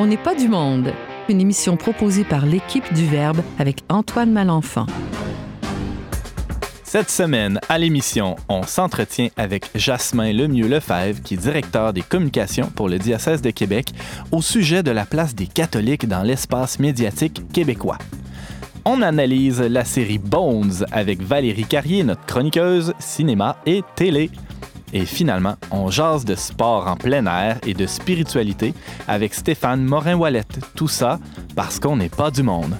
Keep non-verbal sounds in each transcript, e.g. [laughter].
On n'est pas du monde, une émission proposée par l'équipe du Verbe avec Antoine Malenfant. Cette semaine, à l'émission, on s'entretient avec Jasmin Lemieux-Lefebvre, qui est directeur des communications pour le diocèse de Québec, au sujet de la place des catholiques dans l'espace médiatique québécois. On analyse la série Bones avec Valérie Carrier, notre chroniqueuse cinéma et télé. Et finalement, on jase de sport en plein air et de spiritualité avec Stéphane Morin-Wallet. Tout ça parce qu'on n'est pas du monde.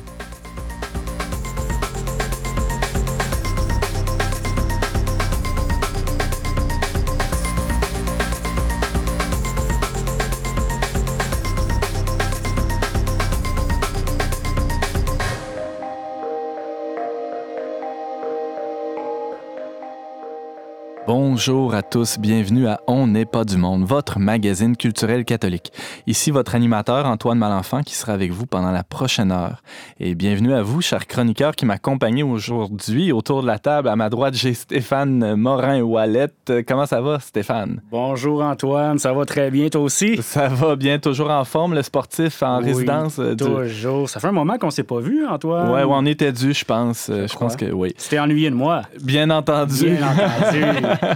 Bonjour à tous, bienvenue à On n'est pas du monde, votre magazine culturel catholique. Ici votre animateur Antoine Malenfant qui sera avec vous pendant la prochaine heure. Et bienvenue à vous, chers chroniqueurs qui m'accompagnent aujourd'hui autour de la table. À ma droite, j'ai Stéphane Morin-Wallet. Comment ça va, Stéphane? Bonjour Antoine, ça va très bien, toi aussi? Ça va bien, toujours en forme, le sportif en résidence? Euh, toujours. Ça fait un moment qu'on s'est pas vu, Antoine. Ouais, on était dû, je pense. Je, pense que oui. C'était ennuyé de moi. Bien entendu. Bien entendu.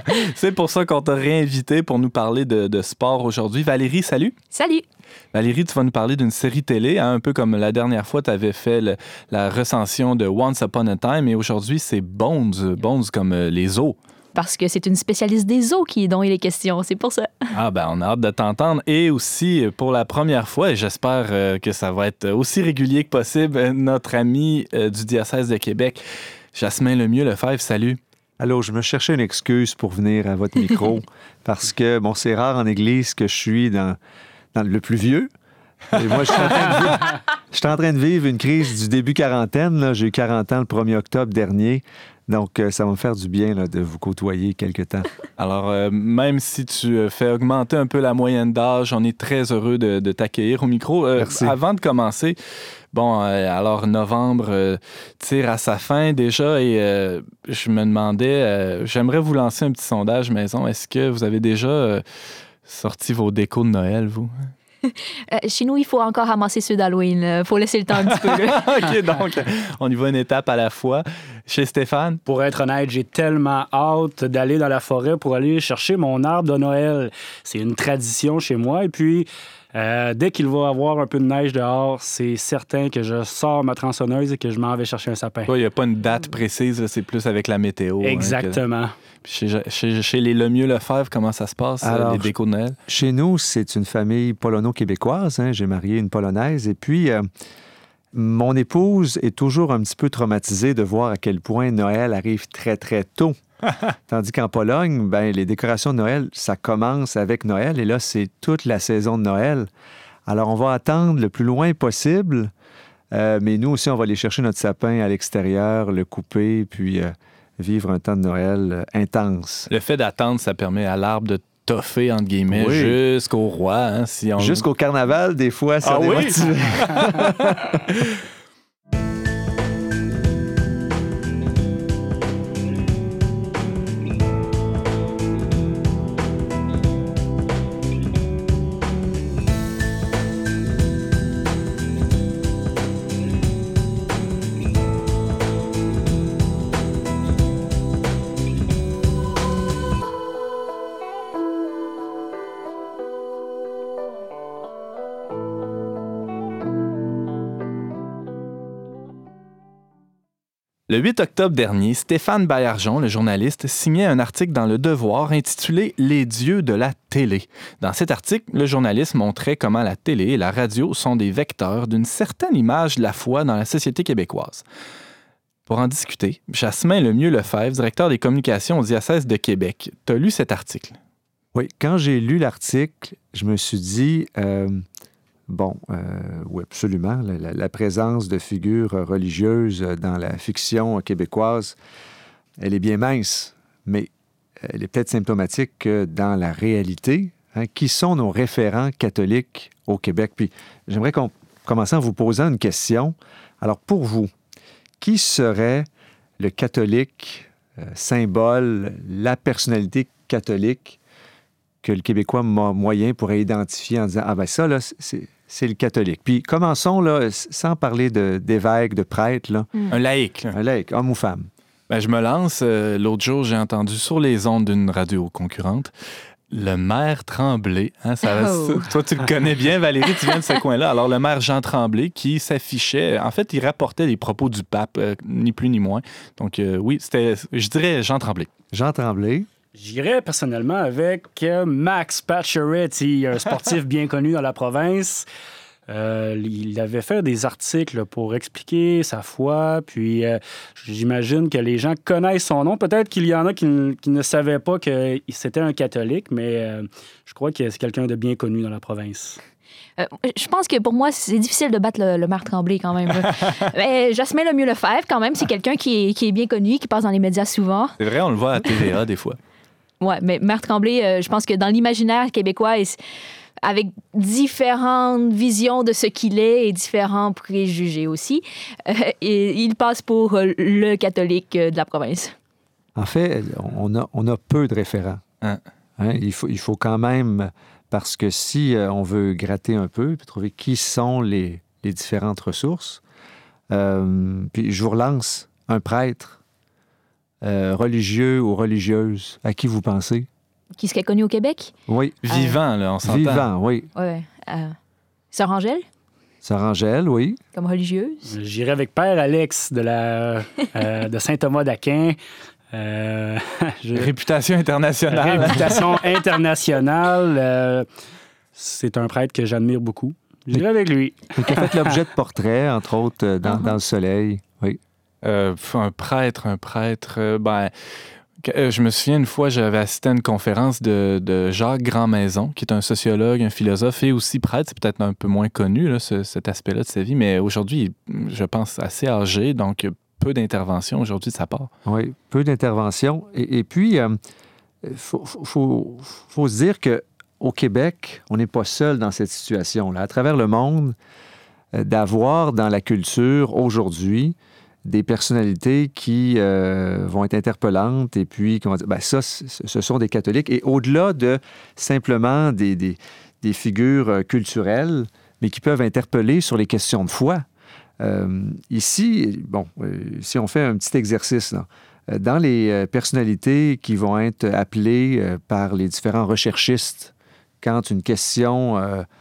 [laughs] [laughs] C'est pour ça qu'on t'a réinvité pour nous parler de, sport aujourd'hui. Valérie, salut. Salut. Valérie, tu vas nous parler d'une série télé, hein, un peu comme la dernière fois, tu avais fait la recension de Once Upon a Time, et aujourd'hui, c'est Bones, Bones comme euh, les os. Parce que c'est une spécialiste des os qui dont il est question, c'est pour ça. [laughs] Ah ben, on a hâte de t'entendre. Et aussi, pour la première fois, et j'espère euh, que ça va être aussi régulier que possible, notre ami euh, du diocèse de Québec, Jasmin Lemieux Lefebvre, salut. Allô, je me cherchais une excuse pour venir à votre micro [laughs] parce que, bon, c'est rare en église que je suis dans, dans le plus vieux. Et moi, je suis, en train de [laughs] vivre, une crise du début quarantaine. J'ai eu 40 ans le 1er octobre dernier. Donc, euh, ça va me faire du bien de vous côtoyer quelque temps. [laughs] Alors, euh, même si tu euh, fais augmenter un peu la moyenne d'âge, on est très heureux de, de t'accueillir au micro. Merci. Avant de commencer, Bon, alors novembre tire à sa fin déjà et je me demandais, j'aimerais vous lancer un petit sondage maison. Est-ce que vous avez déjà sorti vos décos de Noël, vous? Chez nous, il faut encore ramasser ceux d'Halloween. Il faut laisser le temps un petit peu. [laughs] OK, donc on y va une étape à la fois. Chez Stéphane? Pour être honnête, j'ai tellement hâte d'aller dans la forêt pour aller chercher mon arbre de Noël. C'est une tradition chez moi. Et puis, euh, dès qu'il va avoir un peu de neige dehors, c'est certain que je sors ma tronçonneuse et que je m'en vais chercher un sapin. Il n'y a pas une date précise, c'est plus avec la météo. Hein, Exactement. chez, les Lemieux Lefebvre, comment ça se passe, euh, les décos de Noël? Chez nous, c'est une famille polono-québécoise. Hein. J'ai marié une polonaise et puis... Euh, mon épouse est toujours un petit peu traumatisée de voir à quel point Noël arrive très, très tôt. [laughs] Tandis qu'en Pologne, ben, les décorations de Noël, ça commence avec Noël et là, c'est toute la saison de Noël. Alors, on va attendre le plus loin possible, euh, mais nous aussi, on va aller chercher notre sapin à l'extérieur, le couper, puis euh, vivre un temps de Noël euh, intense. Le fait d'attendre, ça permet à l'arbre de toffer, entre guillemets, jusqu'au roi. Hein, si Jusqu'au carnaval, des fois, ça ah, oui? [laughs] Le 8 octobre dernier, Stéphane Baillargeon, le journaliste, signait un article dans Le Devoir intitulé Les dieux de la télé. Dans cet article, le journaliste montrait comment la télé et la radio sont des vecteurs d'une certaine image de la foi dans la société québécoise. Pour en discuter, Jasmin Lemieux-Lefebvre, directeur des communications au diocèse de Québec. Tu as lu cet article? Oui, quand j'ai lu l'article, je me suis dit, euh, Bon, euh, oui, absolument. La, présence de figures religieuses dans la fiction québécoise, elle est bien mince, mais elle est peut-être symptomatique que dans la réalité, hein, qui sont nos référents catholiques au Québec? Puis j'aimerais qu'on commence en vous posant une question. Alors, pour vous, qui serait le catholique euh, symbole, la personnalité catholique que le Québécois moyen pourrait identifier en disant Ah ben ça, là, c'est le catholique. Puis commençons, là, sans parler d'évêque, de, prêtre. Là. Un laïc. Un laïc, homme ou femme. Ben, je me lance. Euh, l'autre jour, j'ai entendu sur les ondes d'une radio concurrente le maire Tremblay. Hein, oh. [laughs] Toi, tu le connais bien, Valérie, tu viens de ce coin-là. Alors, le maire Jean Tremblay qui s'affichait, en fait, il rapportait les propos du pape, euh, ni plus ni moins. Donc, euh, oui, c'était, je dirais Jean Tremblay. Jean Tremblay. J'irais personnellement avec Max Pacioretty, un sportif bien connu dans la province. Euh, il avait fait des articles pour expliquer sa foi, puis euh, j'imagine que les gens connaissent son nom. Peut-être qu'il y en a qui, ne savaient pas que c'était un catholique, mais euh, je crois que c'est quelqu'un de bien connu dans la province. je pense que pour moi, c'est difficile de battre le, le Tremblay quand même. [laughs] Jasmin le mieux le faire quand même, c'est quelqu'un qui est, qui est, bien connu, qui passe dans les médias souvent. C'est vrai, on le voit à TVA des fois. Oui, mais Marc Tremblay, je pense que dans l'imaginaire québécois, avec différentes visions de ce qu'il est et différents préjugés aussi. Euh, et il passe pour euh, le catholique euh, de la province. En fait, on a, on a peu de référents. Hein? Hein, il, faut, il faut quand même, parce que si on veut gratter un peu, puis trouver qui sont les, les différentes ressources, puis je vous relance, un prêtre religieux ou religieuse, à qui vous pensez? qui serait connu au Québec? Oui. Vivant, là, on s'entend. Vivant, oui. Oui. Euh, Sœur Angèle? Sœur Angèle, oui. Comme religieuse? J'irai avec Père Alex de, la, euh, de Saint-Thomas d'Aquin. Euh, [laughs] Réputation internationale. Réputation internationale. Euh, c'est un prêtre que j'admire beaucoup. J'irai avec lui. Qui a fait l'objet de portraits, entre autres, dans, uh-huh. dans le soleil. Oui. Un prêtre, un prêtre. ben, euh, je me souviens une fois, j'avais assisté à une conférence de, Jacques Grandmaison, qui est un sociologue, un philosophe et aussi prêtre. C'est peut-être un peu moins connu, là, cet aspect-là de sa vie, mais aujourd'hui, je pense, assez âgé, donc peu d'intervention aujourd'hui de sa part. Oui, peu d'intervention. Et, puis, il euh, faut, faut, se dire qu'au Québec, on n'est pas seul dans cette situation-là. À travers le monde, euh, d'avoir dans la culture aujourd'hui des personnalités qui euh, vont être interpellantes et puis, comment dire, ben ça, ce sont des catholiques. Et au-delà de simplement des, des, figures euh, culturelles, mais qui peuvent interpeller sur les questions de foi. Euh, ici, bon, si on fait un petit exercice, là, dans les personnalités qui vont être appelées par les différents recherchistes quand une question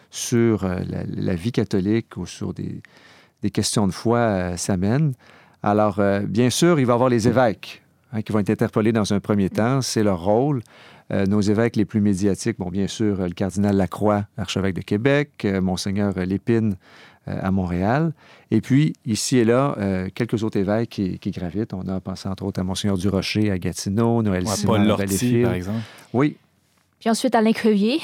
sur la, la, vie catholique ou sur des, des questions de foi s'amène, alors, euh, bien sûr, il va y avoir les évêques hein, qui vont être interpellés dans un premier temps. C'est leur rôle. Euh, nos évêques les plus médiatiques, bon, bien sûr, le cardinal Lacroix, archevêque de Québec, euh, Monseigneur Lépine à Montréal. Et puis, ici et là, quelques autres évêques qui, gravitent. On a pensé entre autres à Monseigneur Durocher à Gatineau, Noël ouais, Simon Paul Lortie, par exemple. Oui. Puis ensuite, Alain Crevier.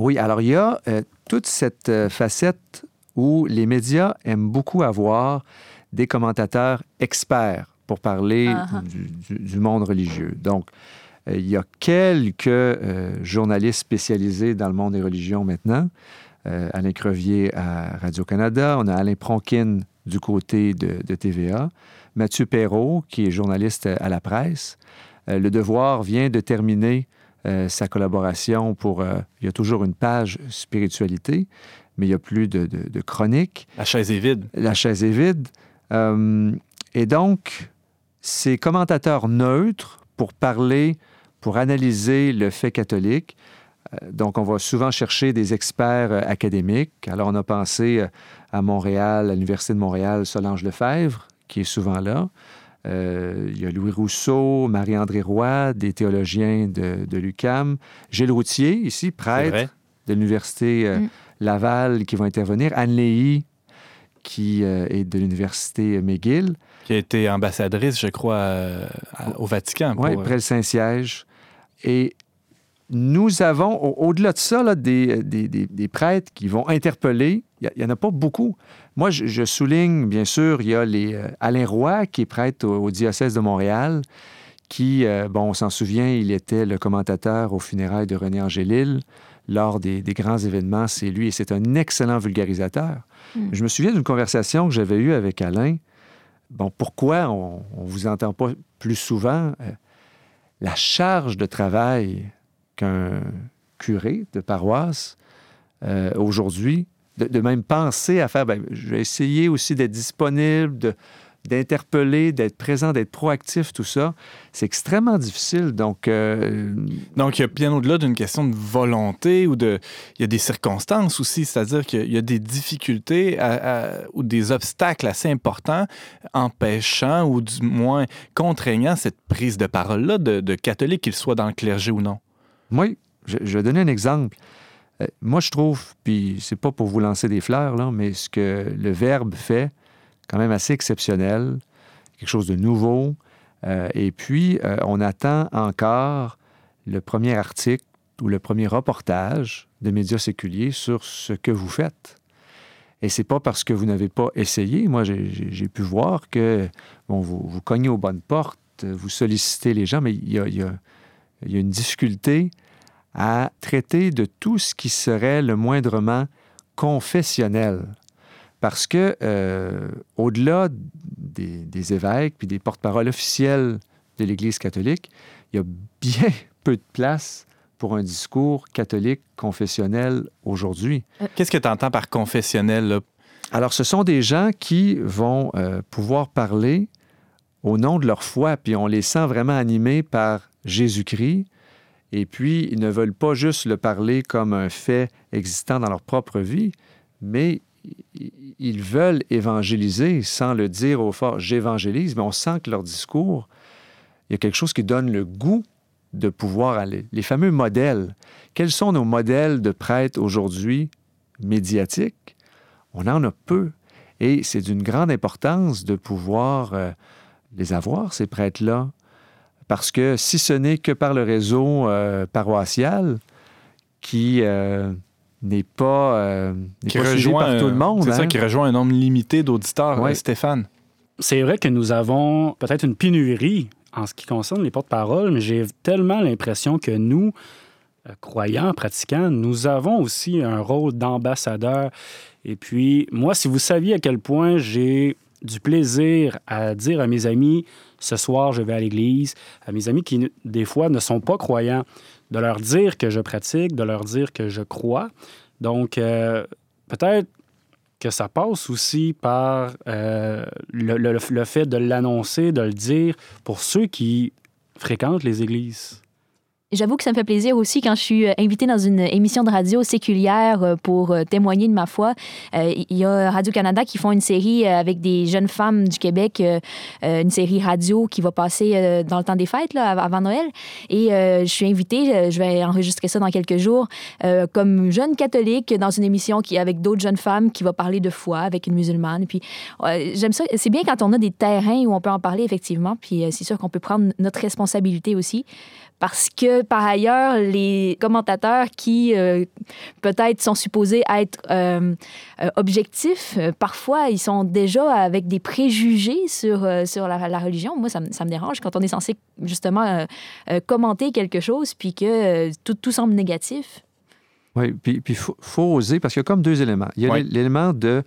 Oui, alors il y a toute cette facette où les médias aiment beaucoup avoir des commentateurs experts pour parler uh-huh. du, monde religieux. Donc, euh, il y a quelques euh, journalistes spécialisés dans le monde des religions maintenant. Euh, Alain Crevier à Radio-Canada, on a Alain Pronkin du côté de, de, TVA, Mathieu Perrault, qui est journaliste à la presse. le Devoir vient de terminer sa collaboration pour... il y a toujours une page spiritualité, mais il n'y a plus de, de chroniques. La chaise est vide. La chaise est vide. Euh, et donc, ces commentateurs neutres pour parler, pour analyser le fait catholique. Euh, donc, on va souvent chercher des experts euh, académiques. Alors, on a pensé à Montréal, à l'Université de Montréal, Solange Lefebvre, qui est souvent là. il y a Louis Rousseau, Marie-André Roy, des théologiens de, de l'UCAM. Gilles Routier, ici, prêtre de l'Université mm. Laval, qui vont intervenir. Anne Léhy, qui euh, est de l'Université McGill. Qui a été ambassadrice, je crois, au Vatican. Oui, près le Saint-Siège. Et nous avons, au-delà de ça, des, des, prêtres qui vont interpeller. Il n'y en a pas beaucoup. Moi, je, souligne, bien sûr, il y a les, euh, Alain Roy, qui est prêtre au, diocèse de Montréal, qui, euh, bon, on s'en souvient, il était le commentateur aux funérailles de René Angélil lors des, grands événements. C'est lui et c'est un excellent vulgarisateur. Hmm. Je me souviens d'une conversation que j'avais eue avec Alain. Bon, pourquoi on ne vous entend pas plus souvent? Euh, la charge de travail qu'un curé de paroisse euh, aujourd'hui, de, même penser à faire, ben, je vais essayer aussi d'être disponible, de, d'interpeller, d'être présent, d'être proactif, tout ça, c'est extrêmement difficile. Donc, euh, donc il y a bien au-delà d'une question de volonté ou de, il y a des circonstances aussi, c'est-à-dire qu'il y a des difficultés ou des obstacles assez importants empêchant ou du moins contraignant cette prise de parole-là de, de catholiques, qu'ils soient dans le clergé ou non. Oui, je, je vais donner un exemple. Euh, moi, je trouve, puis c'est pas pour vous lancer des fleurs, là, mais ce que le Verbe fait, quand même assez exceptionnel, quelque chose de nouveau. Euh, et puis, euh, on attend encore le premier article ou le premier reportage de médias séculiers sur ce que vous faites. Et c'est pas parce que vous n'avez pas essayé. Moi, j'ai pu voir que bon, vous, cognez aux bonnes portes, vous sollicitez les gens, mais il y a une difficulté à traiter de tout ce qui serait le moindrement confessionnel. Parce que, euh, au-delà des, évêques puis des porte-paroles officiels de l'Église catholique, il y a bien [laughs] peu de place pour un discours catholique confessionnel aujourd'hui. Euh, qu'est-ce que tu entends par confessionnel? Alors, ce sont des gens qui vont euh, pouvoir parler au nom de leur foi, puis on les sent vraiment animés par Jésus-Christ. Et puis, ils ne veulent pas juste le parler comme un fait existant dans leur propre vie, mais ils veulent évangéliser sans le dire au fort j'évangélise, mais on sent que leur discours, il y a quelque chose qui donne le goût de pouvoir aller. Les fameux modèles. Quels sont nos modèles de prêtres aujourd'hui médiatiques? On en a peu. Et c'est d'une grande importance de pouvoir euh, les avoir, ces prêtres-là. Parce que si ce n'est que par le réseau euh, paroissial qui euh, n'est pas, euh, qui rejoint, par tout le monde. C'est ça, hein. qui rejoint un nombre limité d'auditeurs, euh, Stéphane. C'est vrai que nous avons peut-être une pénurie en ce qui concerne les porte-paroles, mais j'ai tellement l'impression que nous, euh, croyants, pratiquants, nous avons aussi un rôle d'ambassadeur. Et puis, moi, si vous saviez à quel point j'ai du plaisir à dire à mes amis, ce soir, je vais à l'église, à mes amis qui, des fois, ne sont pas croyants, de leur dire que je pratique, de leur dire que je crois. Donc, euh, peut-être que ça passe aussi par euh, le, fait de l'annoncer, de le dire pour ceux qui fréquentent les églises. J'avoue que ça me fait plaisir aussi quand je suis euh, invitée dans une émission de radio séculière euh, pour euh, témoigner de ma foi. Il y a Radio-Canada qui font une série avec des jeunes femmes du Québec, une série radio qui va passer dans le temps des fêtes, là, avant Noël. Et je suis invitée, je vais enregistrer ça dans quelques jours, comme jeune catholique dans une émission qui, avec d'autres jeunes femmes qui va parler de foi avec une musulmane. Puis j'aime ça. C'est bien quand on a des terrains où on peut en parler, effectivement. Puis c'est sûr qu'on peut prendre notre responsabilité aussi parce que par ailleurs, les commentateurs qui euh, peut-être sont supposés être euh, euh, objectifs, parfois ils sont déjà avec des préjugés sur, sur la, religion. Moi, ça, ça, me dérange quand on est censé justement commenter quelque chose puis que tout, tout semble négatif. Oui, puis il faut, oser, parce qu'il y a comme deux éléments. Il y a l'élément de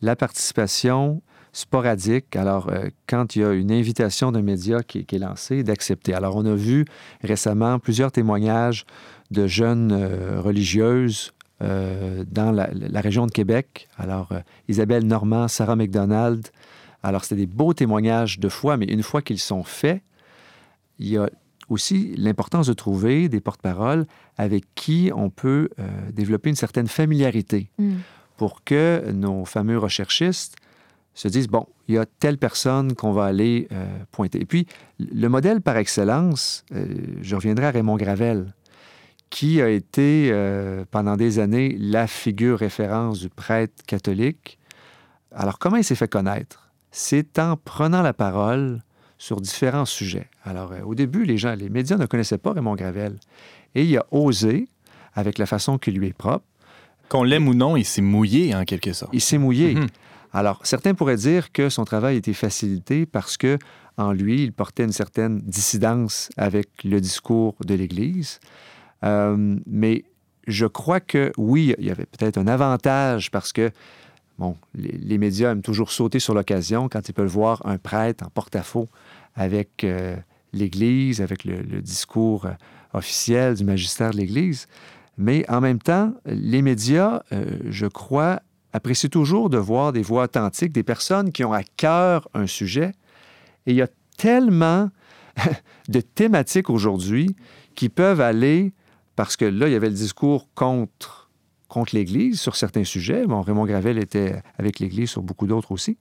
la participation sporadique. Alors, euh, quand il y a une invitation d'un média qui, est lancée, d'accepter. Alors, on a vu récemment plusieurs témoignages de jeunes euh, religieuses euh, dans la, région de Québec. Alors, Isabelle Normand, Sarah McDonald. Alors, c'était des beaux témoignages de foi, mais une fois qu'ils sont faits, il y a aussi l'importance de trouver des porte-paroles avec qui on peut développer une certaine familiarité mm. pour que nos fameux recherchistes se disent, bon, il y a telle personne qu'on va aller euh, pointer. Et puis, le modèle par excellence, euh, je reviendrai à Raymond Gravel, qui a été euh, pendant des années la figure référence du prêtre catholique. Alors, comment il s'est fait connaître? C'est en prenant la parole sur différents sujets. Alors, au début, les gens, les médias ne connaissaient pas Raymond Gravel. Et il a osé, avec la façon qui lui est propre, qu'on l'aime ou non, il s'est mouillé en quelque sorte. Il s'est mouillé. Mm-hmm. Alors, certains pourraient dire que son travail était facilité parce que, en lui, il portait une certaine dissidence avec le discours de l'Église. Euh, mais je crois que oui, il y avait peut-être un avantage parce que, bon, les, médias aiment toujours sauter sur l'occasion quand ils peuvent voir un prêtre en porte-à-faux avec euh, l'Église, avec le, discours euh, officiel du magistère de l'Église. Mais en même temps, les médias, je crois, apprécient toujours de voir des voix authentiques, des personnes qui ont à cœur un sujet. Et il y a tellement [laughs] de thématiques aujourd'hui qui peuvent aller, parce que là, il y avait le discours contre, contre l'Église sur certains sujets. Bon, Raymond Gravel était avec l'Église sur beaucoup d'autres aussi.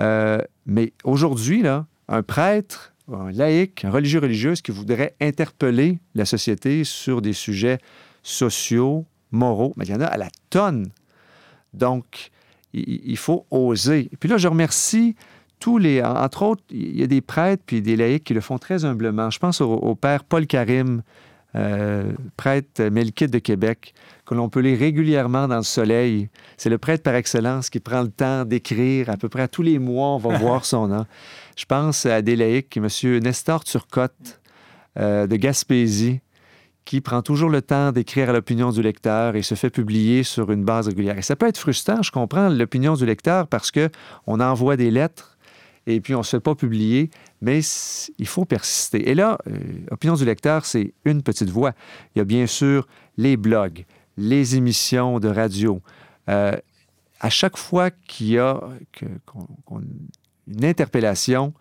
Euh, mais aujourd'hui, là, un prêtre, un laïc, un religieux religieuse qui voudrait interpeller la société sur des sujets sociaux, moraux, mais il y en a à la tonne. Donc, il, faut oser. Et puis là, je remercie tous les... Entre autres, il y a des prêtres puis des laïcs qui le font très humblement. Je pense au, père Paul Karim, euh, prêtre melkite de Québec, que l'on peut lire régulièrement dans le soleil. C'est le prêtre par excellence qui prend le temps d'écrire à peu près tous les mois, on va [laughs] voir son nom. Je pense à des laïcs, M. Nestor Turcotte euh, de Gaspésie, qui prend toujours le temps d'écrire à l'opinion du lecteur et se fait publier sur une base régulière. Et ça peut être frustrant, je comprends l'opinion du lecteur parce que on envoie des lettres et puis on ne se fait pas publier, mais il faut persister. Et là, euh, opinion du lecteur, c'est une petite voix. Il y a bien sûr les blogs, les émissions de radio. Euh, à chaque fois qu'il y a une interpellation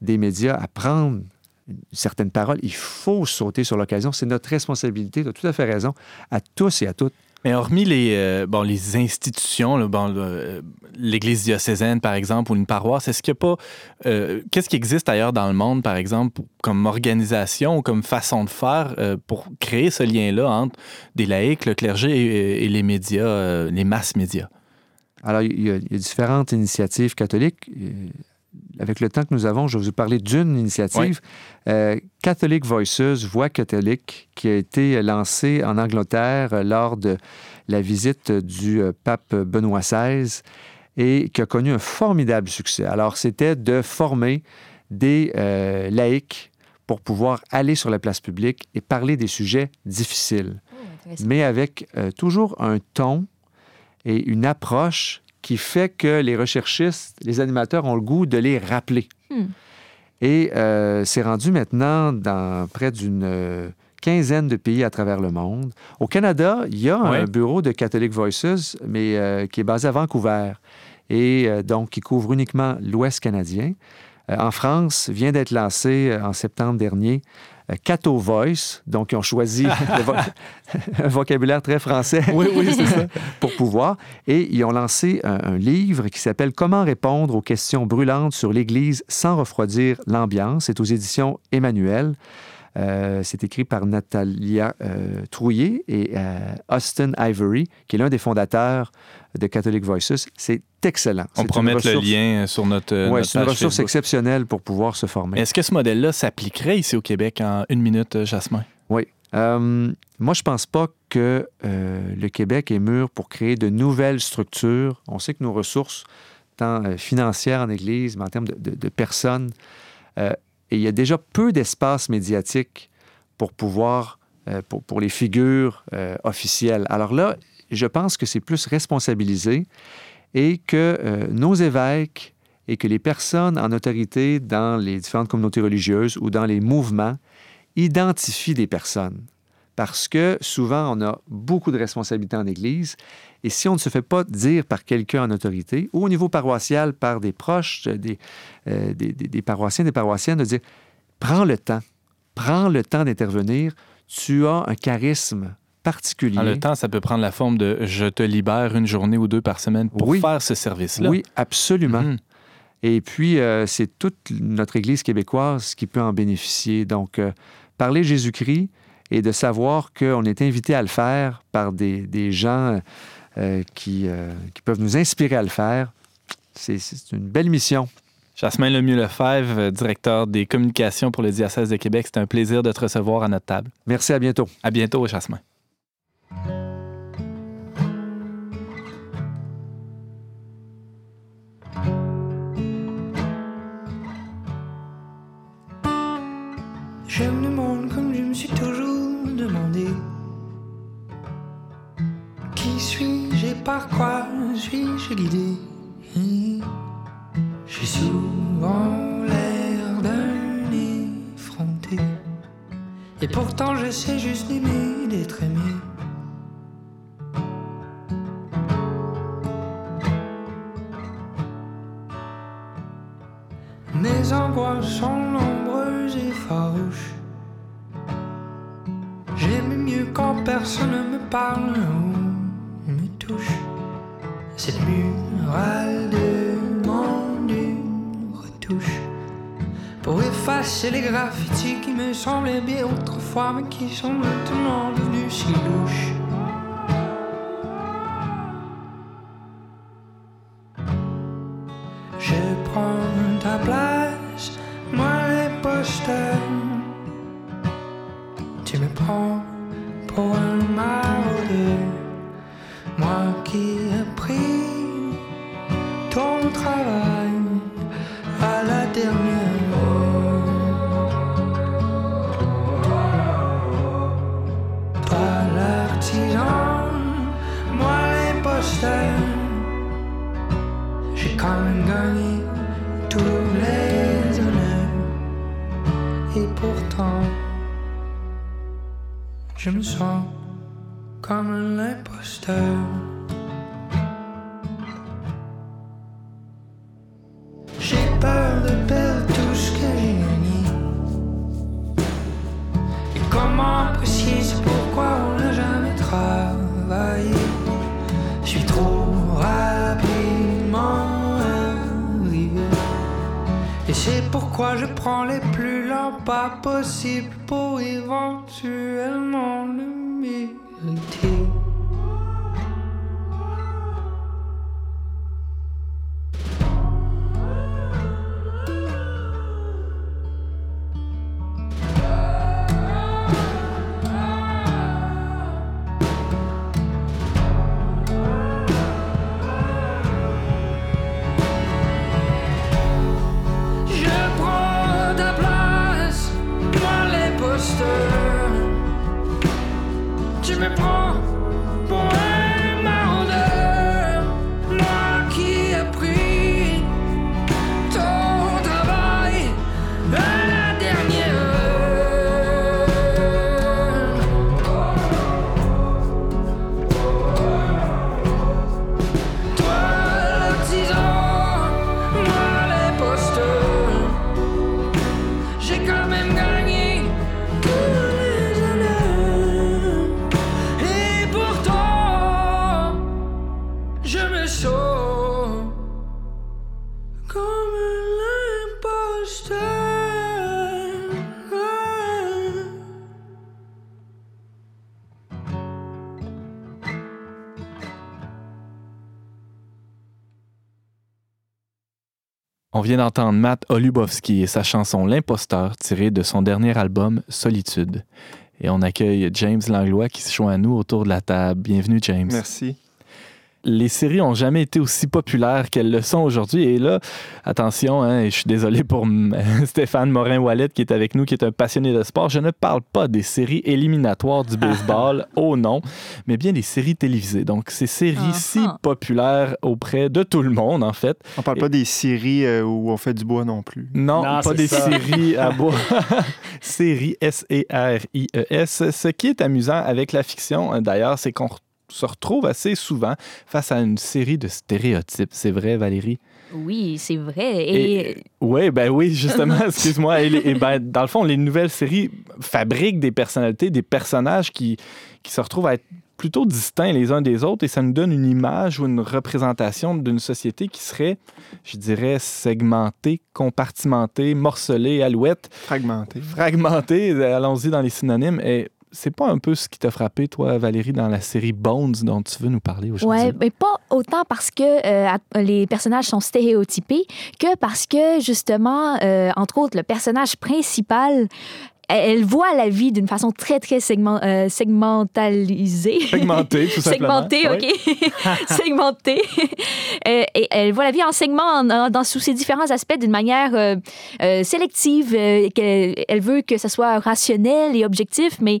des médias à prendre certaines paroles, il faut sauter sur l'occasion. C'est notre responsabilité, tu as tout à fait raison, à tous et à toutes. Mais hormis les, euh, bon, les institutions, bon, euh, l'Église diocésaine, par exemple, ou une paroisse, est-ce qu'il n'y a pas... Euh, qu'est-ce qui existe ailleurs dans le monde, par exemple, comme organisation ou comme façon de faire pour créer ce lien-là entre des laïcs, le clergé et, les médias, les masses médias? Alors, il y, a, il y, a, différentes initiatives catholiques avec le temps que nous avons, je vais vous parler d'une initiative, euh, Catholic Voices, Voix catholique, qui a été lancée en Angleterre euh, lors de la visite du euh, pape Benoît XVI et qui a connu un formidable succès. Alors, c'était de former des laïcs pour pouvoir aller sur la place publique et parler des sujets difficiles, oh, mais avec toujours un ton et une approche qui fait que les recherchistes, les animateurs ont le goût de les rappeler. Hmm. Et euh, c'est rendu maintenant dans près d'une euh, quinzaine de pays à travers le monde. Au Canada, il y a un bureau de Catholic Voices, mais euh, qui est basé à Vancouver et donc qui couvre uniquement l'Ouest canadien. en France, vient d'être lancé en septembre dernier Cato Voice, donc ils ont choisi [laughs] un vocabulaire très français [laughs] pour pouvoir. Et ils ont lancé un, livre qui s'appelle Comment répondre aux questions brûlantes sur l'Église sans refroidir l'ambiance. C'est aux éditions Emmanuel. Euh, c'est écrit par Natalia euh, Trouillet et euh, Austin Ivory, qui est l'un des fondateurs de Catholic Voices. C'est excellent. On promet le lien sur notre. Oui, c'est une ressource exceptionnelle pour pouvoir se former. Est-ce que ce modèle-là s'appliquerait ici au Québec en une minute, Jasmin? Oui. moi, je pense pas que le Québec est mûr pour créer de nouvelles structures. On sait que nos ressources, tant financières en Église, mais en termes de, de personnes, et il y a déjà peu d'espace médiatique pour pouvoir, euh, pour, les figures euh, officielles. Alors là, je pense que c'est plus responsabilisé et que euh, nos évêques et que les personnes en autorité dans les différentes communautés religieuses ou dans les mouvements identifient des personnes parce que souvent, on a beaucoup de responsabilités en Église. Et si on ne se fait pas dire par quelqu'un en autorité, ou au niveau paroissial, par des proches, euh, des, des, paroissiens, des paroissiennes, de dire prends le temps, prends le temps d'intervenir, tu as un charisme particulier. le temps, ça peut prendre la forme de je te libère une journée ou deux par semaine pour faire ce service-là. Oui, absolument. Mhm. Et puis, euh, c'est toute notre Église québécoise qui peut en bénéficier. Donc, euh, parler Jésus-Christ, et de savoir qu'on est invité à le faire par des, des gens euh, qui, euh, qui, peuvent nous inspirer à le faire, c'est une belle mission. Jasmin Lemieux-Lefebvre, directeur des communications pour le diocèse de Québec, c'est un plaisir de te recevoir à notre table. Merci, à bientôt. À bientôt, Jasmin. J'aime le par quoi suis-je guidé. J'ai souvent l'air d'un effronté. Et pourtant je sais juste aimer d'être aimé. Mes angoisses sont nombreuses et farouches. J'aime mieux quand personne ne me parle. Cette muraille de monde retouche pour effacer les graffitis qui me semblaient bien autrefois, mais qui sont maintenant devenus si louches. Pas vient d'entendre Matt Olubowski et sa chanson L'imposteur tirée de son dernier album Solitude. Et on accueille James Langlois qui se joint à nous autour de la table. Bienvenue James. Merci. Les séries ont jamais été aussi populaires qu'elles le sont aujourd'hui. Et là, attention, hein, et je suis désolé pour [laughs] Stéphane Morin-Wallet qui est avec nous, qui est un passionné de sport. Je ne parle pas des séries éliminatoires du baseball, [laughs] oh non, mais bien des séries télévisées. Donc, ces séries si Ah-ha. populaires auprès de tout le monde, en fait. On parle pas des séries euh, où on fait du bois non plus. Non, Non, pas des ça. séries à [laughs] bois. séries S-E-R-I-E-S. Ce qui est amusant avec la fiction, euh, d'ailleurs, c'est qu'on se retrouve assez souvent face à une série de stéréotypes. C'est vrai, Valérie? Oui, c'est vrai. Et, Oui, ben oui, justement, [laughs] excuse-moi. Et, ben, dans le fond, les nouvelles séries fabriquent des personnalités, des personnages qui, qui se retrouvent à être plutôt distincts les uns des autres et ça nous donne une image ou une représentation d'une société qui serait, je dirais, segmentée, compartimentée, morcelée, alouette, Fragmenté. fragmentée. Allons-y dans les synonymes. Et c'est pas un peu ce qui t'a frappé, toi, Valérie, dans la série Bones dont tu veux nous parler aujourd'hui? Ouais, mais pas autant parce que euh, les personnages sont stéréotypés que parce que, justement, euh, entre autres, le personnage principal, elle, voit la vie d'une façon très, très segment, euh, segmentalisée. Segmenté, tout [laughs] simplement. Segmentée. OK. [laughs] Segmentée. Euh, et elle voit la vie en segments, en- en- dans, sous ses différents aspects d'une manière euh, sélective. elle veut que ce soit rationnel et objectif, mais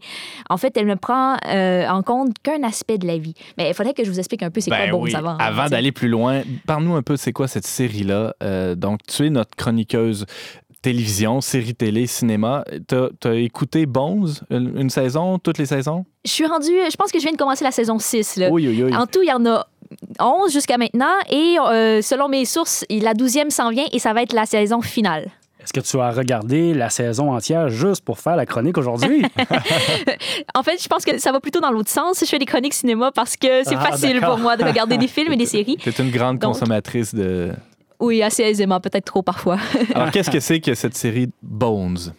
en fait, elle ne prend en compte qu'un aspect de la vie. Mais il faudrait que je vous explique un peu c'est Ben quoi oui. avant. Avant d'aller plus loin, parle-nous un peu, c'est quoi cette série-là? Donc, tu es notre chroniqueuse télévision, série télé, cinéma. T'as as écouté Bones, une, une saison, toutes les saisons? Je suis rendue, je pense que je viens de commencer la saison 6. Là. Oui, oui, oui. En tout, il y en a 11 jusqu'à maintenant et euh, selon mes sources, la 12e s'en vient et ça va être la saison finale. Est-ce que tu as regardé la saison entière juste pour faire la chronique aujourd'hui? [laughs] En fait, je pense que ça va plutôt dans l'autre sens. Je fais des chroniques cinéma parce que c'est Ah, facile pour moi de regarder des films et des séries. [laughs] Tu es une grande Donc- consommatrice de. Oui, assez aisément, peut-être trop parfois. Alors, qu'est-ce que c'est que cette série Bones?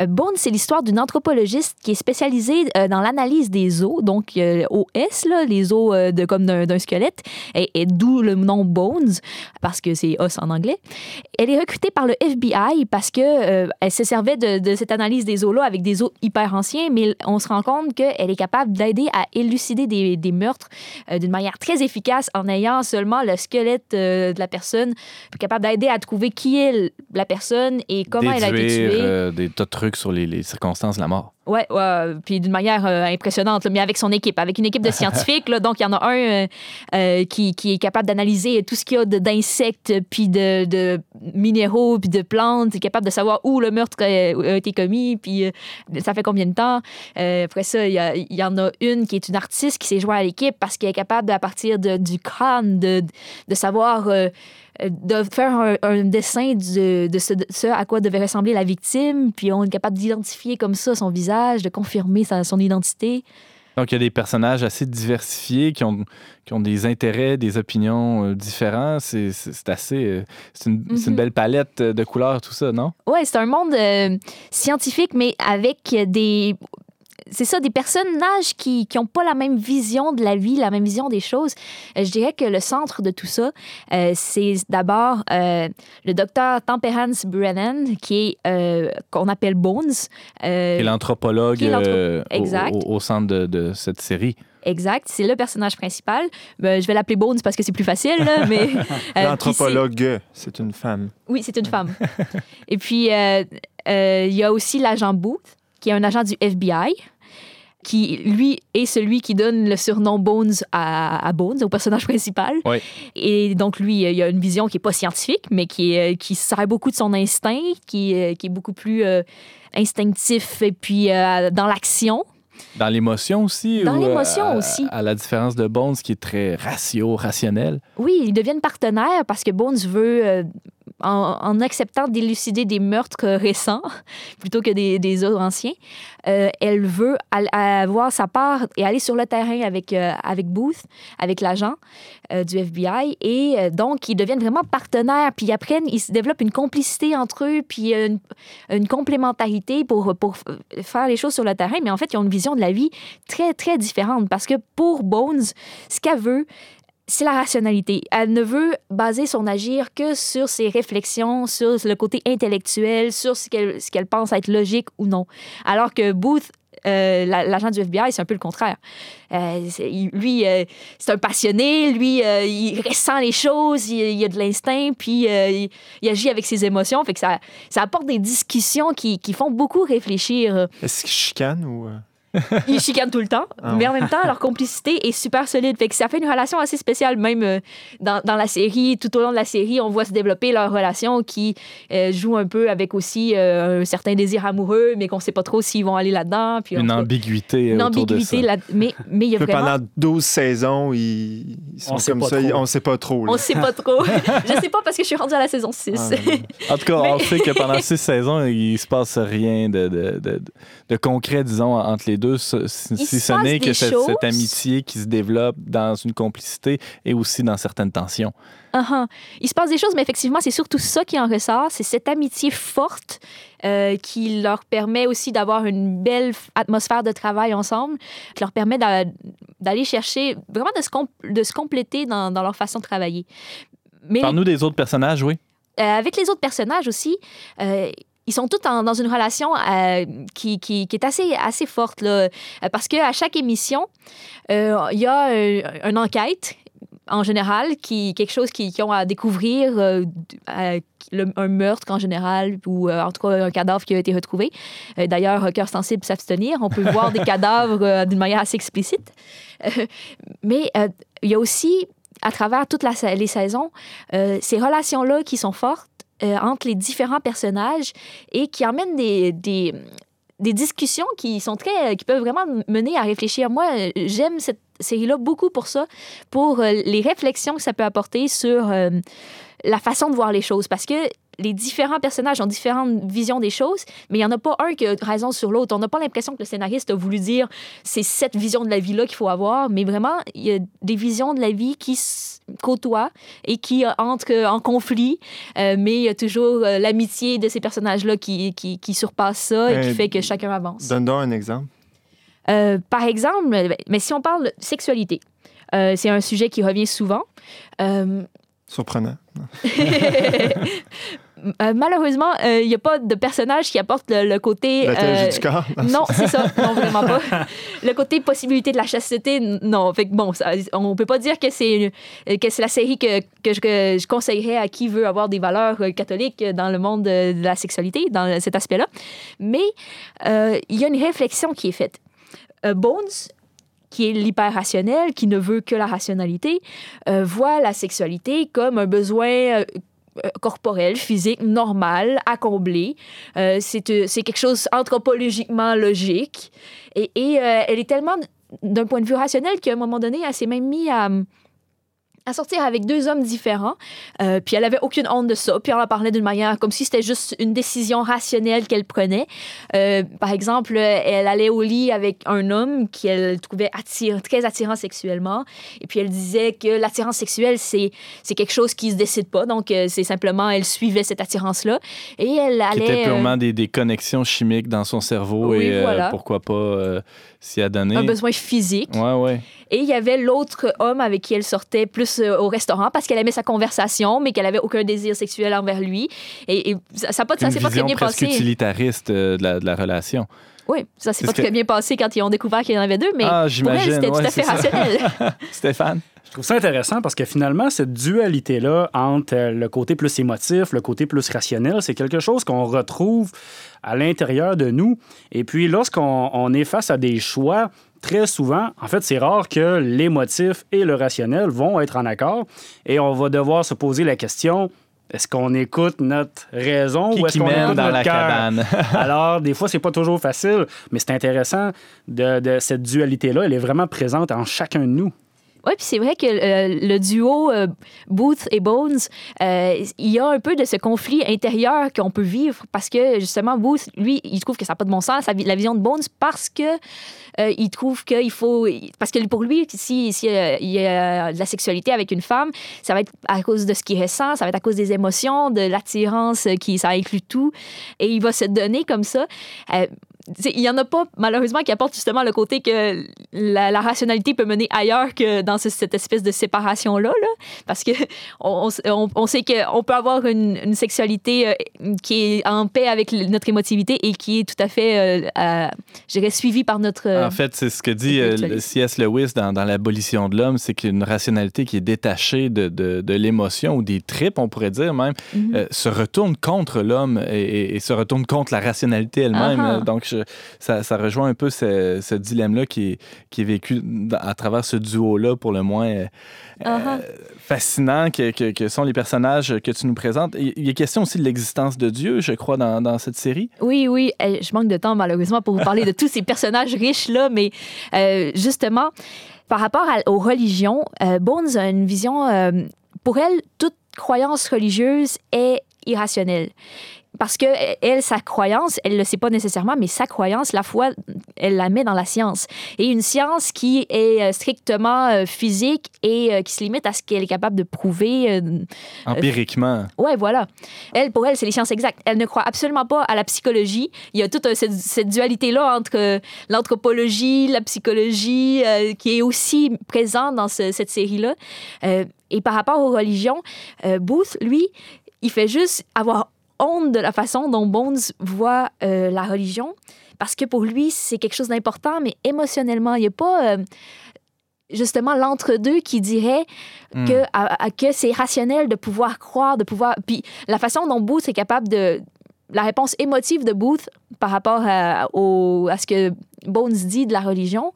Euh, Bones, c'est l'histoire d'une anthropologiste qui est spécialisée euh, dans l'analyse des os, donc euh, OS, là, les os euh, de, comme d'un squelette, et, et d'où le nom Bones, parce que c'est os en anglais. Elle est recrutée par le FBI parce que euh, elle se servait de, de cette analyse des os-là avec des os hyper anciens, mais on se rend compte qu'elle est capable d'aider à élucider des, des meurtres euh, d'une manière très efficace en ayant seulement le squelette euh, de la personne, capable d'aider à trouver qui est la personne et comment elle a été tuée. euh, des tas de trucs sur les, circonstances de la mort. Ouais, ouais, puis d'une manière euh, impressionnante, mais avec son équipe, avec une équipe de scientifiques. là, donc, il y en a un euh, euh, qui, qui est capable d'analyser tout ce qu'il y a d'insectes, puis de, de minéraux, puis de plantes, capable de savoir où le meurtre a, été commis, puis euh, ça fait combien de temps. Euh, après ça, il y, en a une qui est une artiste qui s'est jointe à l'équipe parce qu'elle est capable, à partir de- du crâne, de, de savoir... euh, de faire un, dessin de, de, ce, de ce à quoi devait ressembler la victime, puis on est capable d'identifier comme ça son visage, de confirmer sa- son identité. Donc, il y a des personnages assez diversifiés qui ont, qui ont des intérêts, des opinions euh, différents. C'est assez. euh, c'est une, Mhm. belle palette euh, de couleurs, tout ça, non? Ouais, c'est un monde euh, scientifique, mais avec des. C'est ça, des personnages qui n'ont pas la même vision de la vie, la même vision des choses. Euh, je dirais que le centre de tout ça, euh, c'est d'abord euh, le docteur Temperance Brennan, qui est, euh, qu'on appelle Bones. Euh, Et l'anthropologue qui est l'anthro- euh, au- Exact. au, au centre de, de cette série. Exact, c'est le personnage principal. Ben, je vais l'appeler Bones parce que c'est plus facile, là, mais... [laughs] euh, L'anthropologue, c'est une femme. Oui, c'est une femme. Et puis, euh, euh, il y a aussi l'agent Booth, qui est un agent du FBI, qui, lui, est celui qui donne le surnom Bones à, à Bones, au personnage principal. Oui. Et donc, lui, il a une vision qui n'est pas scientifique, mais qui, est- qui se sert beaucoup de son instinct, qui, est- qui est beaucoup plus euh, instinctif et puis euh, dans l'action. Dans l'émotion aussi? Dans euh, l'émotion à- aussi. À la différence de Bones, qui est très ratio, rationnel. Oui, ils deviennent partenaires parce que Bones veut, euh, en, acceptant d'élucider des meurtres [laughs] récents plutôt que des, autres anciens, euh, elle veut avoir sa part et aller sur le terrain avec, euh, avec Booth, avec l'agent euh, du FBI. Et donc, ils deviennent vraiment partenaires. Puis ils apprennent, ils se développent une complicité entre eux, puis une, une complémentarité pour, pour faire les choses sur le terrain. Mais en fait, ils ont une vision de la vie très, très différente parce que pour Bones, ce qu'elle veut, c'est la rationalité. Elle ne veut baser son agir que sur ses réflexions, sur le côté intellectuel, sur ce qu'elle pense être logique ou non. Alors que Booth, euh, la- l'agent du FBI, c'est un peu le contraire. Euh, lui, euh, c'est un passionné, lui, il ressent les choses, il, il a de l'instinct, puis il, agit avec ses émotions. Fait ça, apporte des discussions qui, qui font beaucoup réfléchir. Est-ce qu'ils chicanent ou. [laughs] Ils chicanent tout le temps, Ah mais en même temps, leur complicité est super solide. Fait que ça fait une relation assez spéciale, même euh, dans, dans la série. Tout au long de la série, on voit se développer leur relation qui euh, joue un peu avec aussi euh, un certain désir amoureux, mais qu'on sait pas trop s'ils vont aller là-dedans. Puis, Une ambiguïté une autour de ça. ambiguïté. Là, mais mais il y a vraiment... Pendant 12 saisons, ils, ils sont On sait comme pas ça. ils- On sait pas trop. là. On sait pas trop. [laughs] je sais pas parce que je suis rendue à la saison 6. Ah. En tout cas, on sait que pendant six saisons, il se passe rien de, de, de, de concret, disons, entre les deux, si, ce n'est que cette, amitié qui se développe dans une complicité et aussi dans certaines tensions. Uh-huh. Il se passe des choses, mais effectivement, c'est surtout ça qui en ressort. C'est cette amitié forte euh, qui leur permet aussi d'avoir une belle atmosphère de travail ensemble, qui leur permet d'a- d'aller chercher, vraiment de se, com- de se compléter dans, dans leur façon de travailler. Mais Parle-nous des autres personnages, oui. euh, avec les autres personnages aussi, euh, ils sont tous en- dans une relation euh, qui, qui- qui est assez, assez forte. Là, Euh, parce qu'à chaque émission, euh, il y a une enquête en général, qui, quelque chose qu'ils qui ont à découvrir, euh, euh, le- un meurtre en général, ou euh, en tout cas un cadavre qui a été retrouvé. D'ailleurs, cœur sensible, s'abstenir. On peut voir des [laughs] cadavres d'une manière assez explicite. Mais il y a aussi, à travers toutes les saisons, ces relations-là qui sont fortes euh, entre les différents personnages et qui emmènent des, des, discussions qui sont très qui peuvent vraiment mener à réfléchir. Moi, euh, j'aime cette série-là beaucoup pour ça, pour euh, les réflexions que ça peut apporter sur euh, la façon de voir les choses. Parce que les différents personnages ont différentes visions des choses, mais il n'y en a pas un qui a raison sur l'autre. On n'a pas l'impression que le scénariste a voulu dire c'est cette vision de la vie-là qu'il faut avoir, mais vraiment, il y a des visions de la vie qui se côtoient et qui euh, entrent en conflit, euh, mais il y a toujours euh, l'amitié de ces personnages-là qui, qui, qui surpasse ça et qui fait que chacun avance. Donne donc un exemple. Par exemple, ben, mais si on parle de sexualité, c'est un sujet qui revient souvent. Surprenant. [laughs] [laughs] euh, malheureusement, euh, il n'y a pas de personnage qui apporte le, le côté. Théologie euh, du corps. [laughs] non, c'est ça. Non, vraiment pas. Le côté possibilité de la chasteté, non. Fait que bon, ça, on peut pas dire que c'est que c'est la série que, que, je, que je conseillerais à qui veut avoir des valeurs catholiques dans le monde de, de la sexualité, dans cet aspect-là. Mais il y a une réflexion qui est faite. Bones, qui est l'hyper-rationnel, qui ne veut que la rationalité, euh, voit la sexualité comme un besoin euh, euh, corporel, physique, normal, à combler. Euh, c'est euh, c'est quelque chose anthropologiquement logique. Et, et, elle est tellement d'un point de vue rationnel qu'à un moment donné, elle s'est même mise à à sortir avec deux hommes différents. Euh, puis elle avait aucune honte de ça. Puis on en parlait d'une manière comme si c'était juste une décision rationnelle qu'elle prenait. Euh, par exemple, elle allait au lit avec un homme qu'elle trouvait très attirant sexuellement. Et puis elle disait que l'attirance sexuelle, c'est, quelque chose qui se décide pas. Donc euh, c'est simplement, elle suivait cette attirance-là. Et elle allait... était euh, purement des, des connexions chimiques dans son cerveau Oui, et voilà. pourquoi pas un besoin physique. Ouais, ouais. Et il y avait l'autre homme avec qui elle sortait plus euh, au restaurant parce qu'elle aimait sa conversation, mais qu'elle avait aucun désir sexuel envers lui. Et, et ça, ça, ça s'est pas très bien presque passé. utilitariste euh, de, la, de la relation. Oui, ça s'est C'est pas ce que- très bien passé quand ils ont découvert qu'il y en avait deux, mais ah, pour elle, c'était ouais, tout à fait rationnel. [laughs] Stéphane? Je trouve ça intéressant parce que finalement, cette dualité-là entre euh, le côté plus émotif, le côté plus rationnel, c'est quelque chose qu'on retrouve à l'intérieur de nous. Et puis, lorsqu'on on est face à des choix, très souvent, en fait, c'est rare que l'émotif et le rationnel vont être en accord. Et on va devoir se poser la question est-ce qu'on écoute notre raison Qui, ou est-ce qu'on mène écoute dans notre la cabane? [laughs] Alors, des fois, c'est pas toujours facile, mais c'est intéressant de, de cette dualité-là. Elle est vraiment présente en chacun de nous. Oui, puis c'est vrai que euh, le duo euh, Booth et Bones, euh, il y a un peu de ce conflit intérieur qu'on peut vivre parce que justement, Booth, lui, il trouve que ça n'a pas de bon sens, la vision de Bones, parce que il trouve qu'il faut. Parce que pour lui, si, si il y a de la sexualité avec une femme, ça va être à cause de ce qu'il ressent, ça va être à cause des émotions, de l'attirance qui ça inclut tout. Et il va se donner comme ça. Il n'y en a pas, malheureusement, qui apportent justement le côté que la, la rationalité peut mener ailleurs que dans ce- cette espèce de séparation-là. Là, parce que on, on- on sait qu'on peut avoir une, une sexualité euh, qui est en paix avec notre émotivité et qui est tout à fait, euh, je dirais, suivie par notre... En fait, c'est ce que dit euh, C.S. Lewis dans, dans L'abolition de l'homme, c'est qu'une rationalité qui est détachée de, de- de l'émotion ou des tripes, on pourrait dire même, Mhm. euh, se retourne contre l'homme et, et- et se retourne contre la rationalité elle-même. Ah. Euh, Donc, je- ça, ça rejoint un peu ce, ce dilemme-là qui est, qui est vécu à travers ce duo-là, pour le moins euh, Ah ah. fascinant que, que- que sont les personnages que tu nous présentes. Il est question aussi de l'existence de Dieu, je crois, dans, dans cette série. Oui, oui, euh, je manque de temps malheureusement pour vous parler de tous ces personnages riches-là, mais euh, justement, par rapport à- aux religions, euh, Bones a une vision, euh, pour elle, toute croyance religieuse est irrationnelle. Parce que elle, sa croyance, elle ne le sait pas nécessairement, mais sa croyance, la foi, elle la met dans la science. Et une science qui est euh, strictement euh, physique et euh, qui se limite à ce qu'elle est capable de prouver Empiriquement. Ouais, voilà. Elle, pour elle, c'est les sciences exactes. Elle ne croit absolument pas à la psychologie. Il y a toute cette, cette dualité-là entre l'anthropologie, la psychologie, euh, qui est aussi présente dans ce- cette série-là. Euh, et par rapport aux religions, euh, Booth, lui, il fait juste avoir honte de la façon dont Bones voit euh, la religion, parce que pour lui, c'est quelque chose d'important, mais émotionnellement, il n'y a pas... euh, justement l'entre-deux qui dirait Hmm. que, à- à- que c'est rationnel de pouvoir croire, de pouvoir. Puis la façon dont Booth est capable de. La réponse émotive de Booth par rapport à, au- à ce que Bones dit de la religion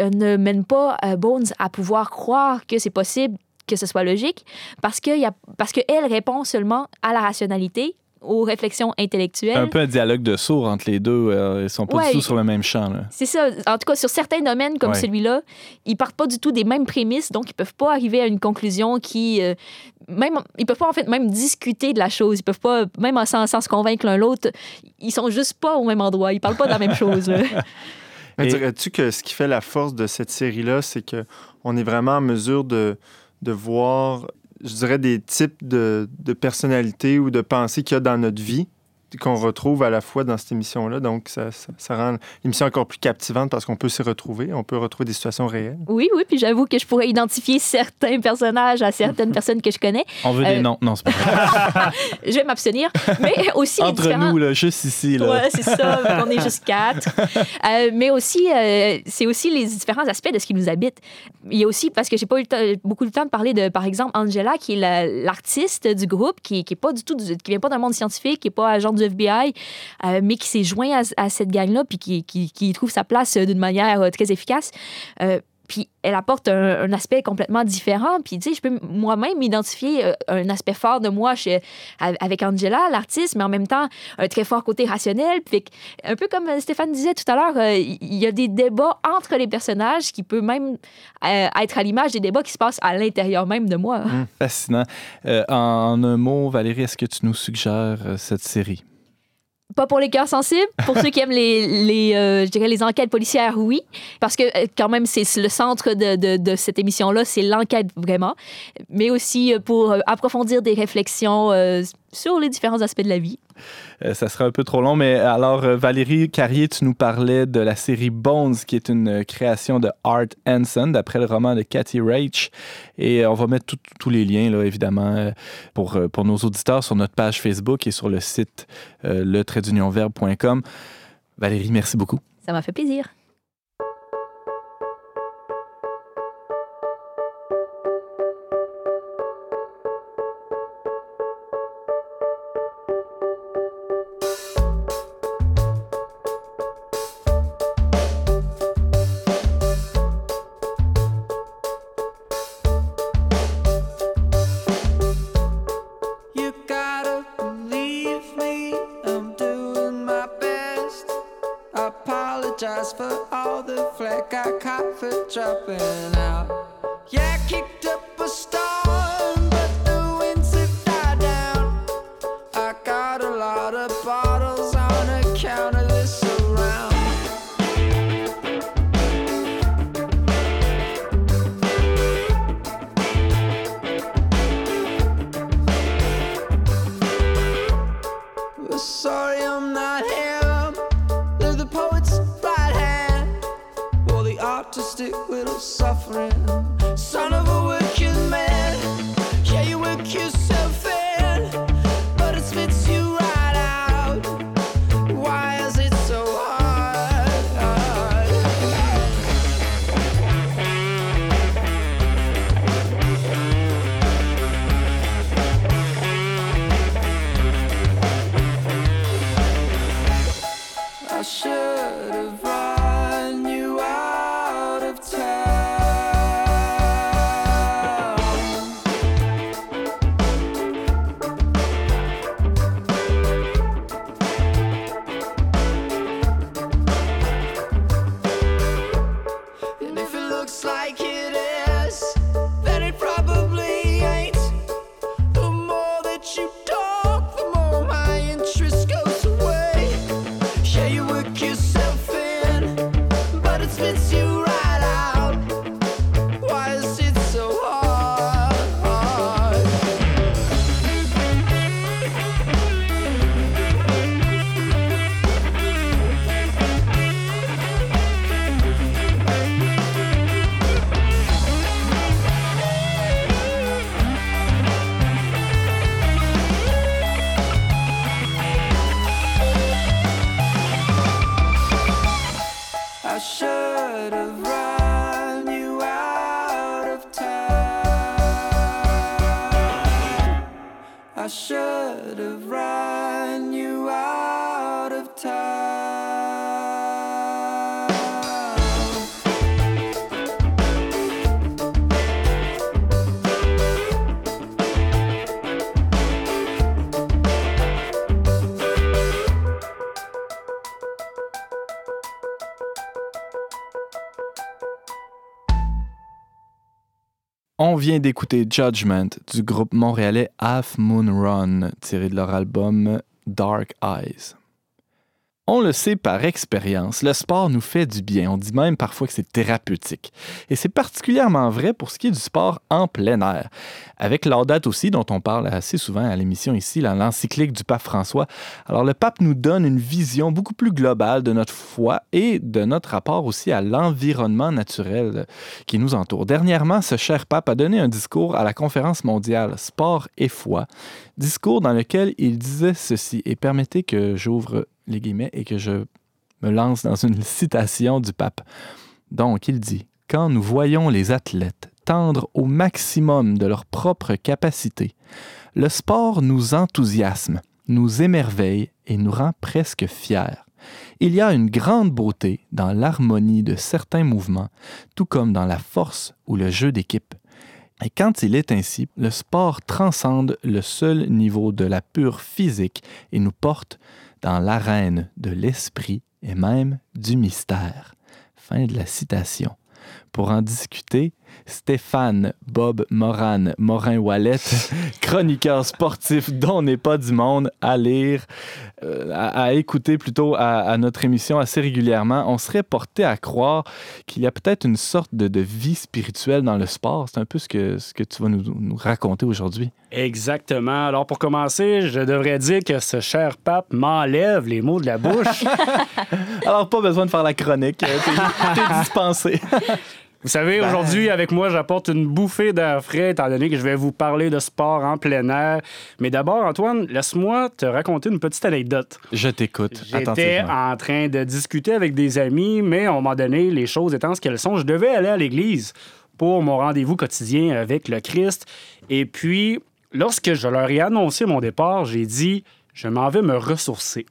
euh, ne mène pas Bones à pouvoir croire que c'est possible que ce soit logique parce que y a, parce qu'elle répond seulement à la rationalité aux réflexions intellectuelles. Un peu un dialogue de sourds entre les deux. euh, ils sont pas Ouais. du tout sur le même champ. C'est ça. En tout cas, sur certains domaines comme Ouais. celui-là, ils partent pas du tout des mêmes prémices, donc ils peuvent pas arriver à une conclusion qui, euh, même, ils peuvent pas en fait même discuter de la chose. Ils peuvent pas, même en- sans, sans se convaincre l'un l'autre, ils sont juste pas au même endroit. Ils parlent pas de la même [laughs] chose. Mais Et- dirais-tu que ce qui fait la force de cette série-là, c'est que on est vraiment en mesure de, de voir, je dirais, des types de, de personnalités ou de pensées qu'il y a dans notre vie qu'on retrouve à la fois dans cette émission-là. Donc, ça, ça, ça rend l'émission encore plus captivante parce qu'on peut s'y retrouver, on peut retrouver des situations réelles. Oui, oui. Puis j'avoue que je pourrais identifier certains personnages à certaines [laughs] personnes que je connais. On veut des Euh, noms. Non, c'est pas vrai. [laughs] Je vais m'abstenir. Mais [laughs] aussi les Entre différents- nous, là, juste ici. Là. Ouais, c'est ça. On est juste quatre. Euh, mais aussi, euh, c'est aussi les différents aspects de ce qui nous habite. Il y a aussi, parce que j'ai pas eu le temps- beaucoup de temps de parler de, par exemple, Angela, qui est la- l'artiste du groupe, qui, qui est pas du tout, du- qui vient pas d'un monde scientifique, qui est pas agent du FBI, euh, mais qui s'est joint à, cette gang-là, puis qui, trouve sa place euh, d'une manière euh, très efficace. Puis elle apporte un, aspect complètement différent. Puis, tu sais, je peux moi-même identifier un aspect fort de moi chez, avec Angela, l'artiste, mais en même temps, un très fort côté rationnel. Puis, un peu comme Stéphane disait tout à l'heure, il y a des débats entre les personnages qui peuvent même être à l'image des débats qui se passent à l'intérieur même de moi. Fascinant. Euh, en un mot, Valérie, est-ce que tu nous suggères cette série? Pas pour les cœurs sensibles. Pour ceux qui aiment les, euh, enquêtes policières, oui. Parce que euh, quand même, c'est le centre de, de, cette émission-là, c'est l'enquête vraiment. Mais aussi euh, pour approfondir des réflexions sur les différents aspects de la vie. Euh, ça serait un peu trop long, mais alors, euh, Valérie Carrier, tu nous parlais de la série Bones, qui est une euh, création de Art Hanson, d'après le roman de Cathy Rach. Et on va mettre tous les liens, là, évidemment, pour, pour nos auditeurs sur notre page Facebook et sur le site euh. Valérie, merci beaucoup. Ça m'a fait plaisir. Vient d'écouter Judgment du groupe montréalais Half Moon Run, tiré de leur album Dark Eyes. On le sait par expérience, le sport nous fait du bien. On dit même parfois que c'est thérapeutique. Et c'est particulièrement vrai pour ce qui est du sport en plein air. Avec l'audate aussi, dont on parle assez souvent à l'émission ici, l'encyclique du pape François. Alors le pape nous donne une vision beaucoup plus globale de notre foi et de notre rapport aussi à l'environnement naturel qui nous entoure. Dernièrement, ce cher pape a donné un discours à la conférence mondiale Sport et foi, discours dans lequel il disait ceci, et permettez que j'ouvre et que je me lance dans une [laughs] citation du pape. Donc, il dit Quand nous voyons les athlètes tendre au maximum de leur propre capacité, le sport nous enthousiasme, nous émerveille et nous rend presque fiers. Il y a une grande beauté dans l'harmonie de certains mouvements, tout comme dans la force ou le jeu d'équipe. Et quand il est ainsi, le sport transcende le seul niveau de la pure physique et nous porte dans l'arène de l'esprit et même du mystère. Fin de la citation. Pour en discuter, Stéphane Bob Moran, Morin Wallet, [laughs] chroniqueur sportif dont n'est pas du monde, à lire, euh, à, écouter plutôt à, notre émission assez régulièrement, on serait porté à croire qu'il y a peut-être une sorte de, vie spirituelle dans le sport. C'est un peu ce que, ce que tu vas nous, nous raconter aujourd'hui. Exactement. Alors pour commencer, je devrais dire que ce cher pape m'enlève les mots de la bouche. [laughs] Alors pas besoin de faire la chronique. T'es [laughs] dispensé. Vous savez, ben. aujourd'hui, avec moi, j'apporte une bouffée d'air frais, étant donné que je vais vous parler de sport en plein air. Mais d'abord, Antoine, laisse-moi te raconter une petite anecdote. Je t'écoute. J'étais en train de discuter avec des amis, mais à un moment donné, les choses étant ce qu'elles sont, je devais aller à l'église pour mon rendez-vous quotidien avec le Christ. Et puis, lorsque je leur ai annoncé mon départ, j'ai dit, je m'en vais me ressourcer.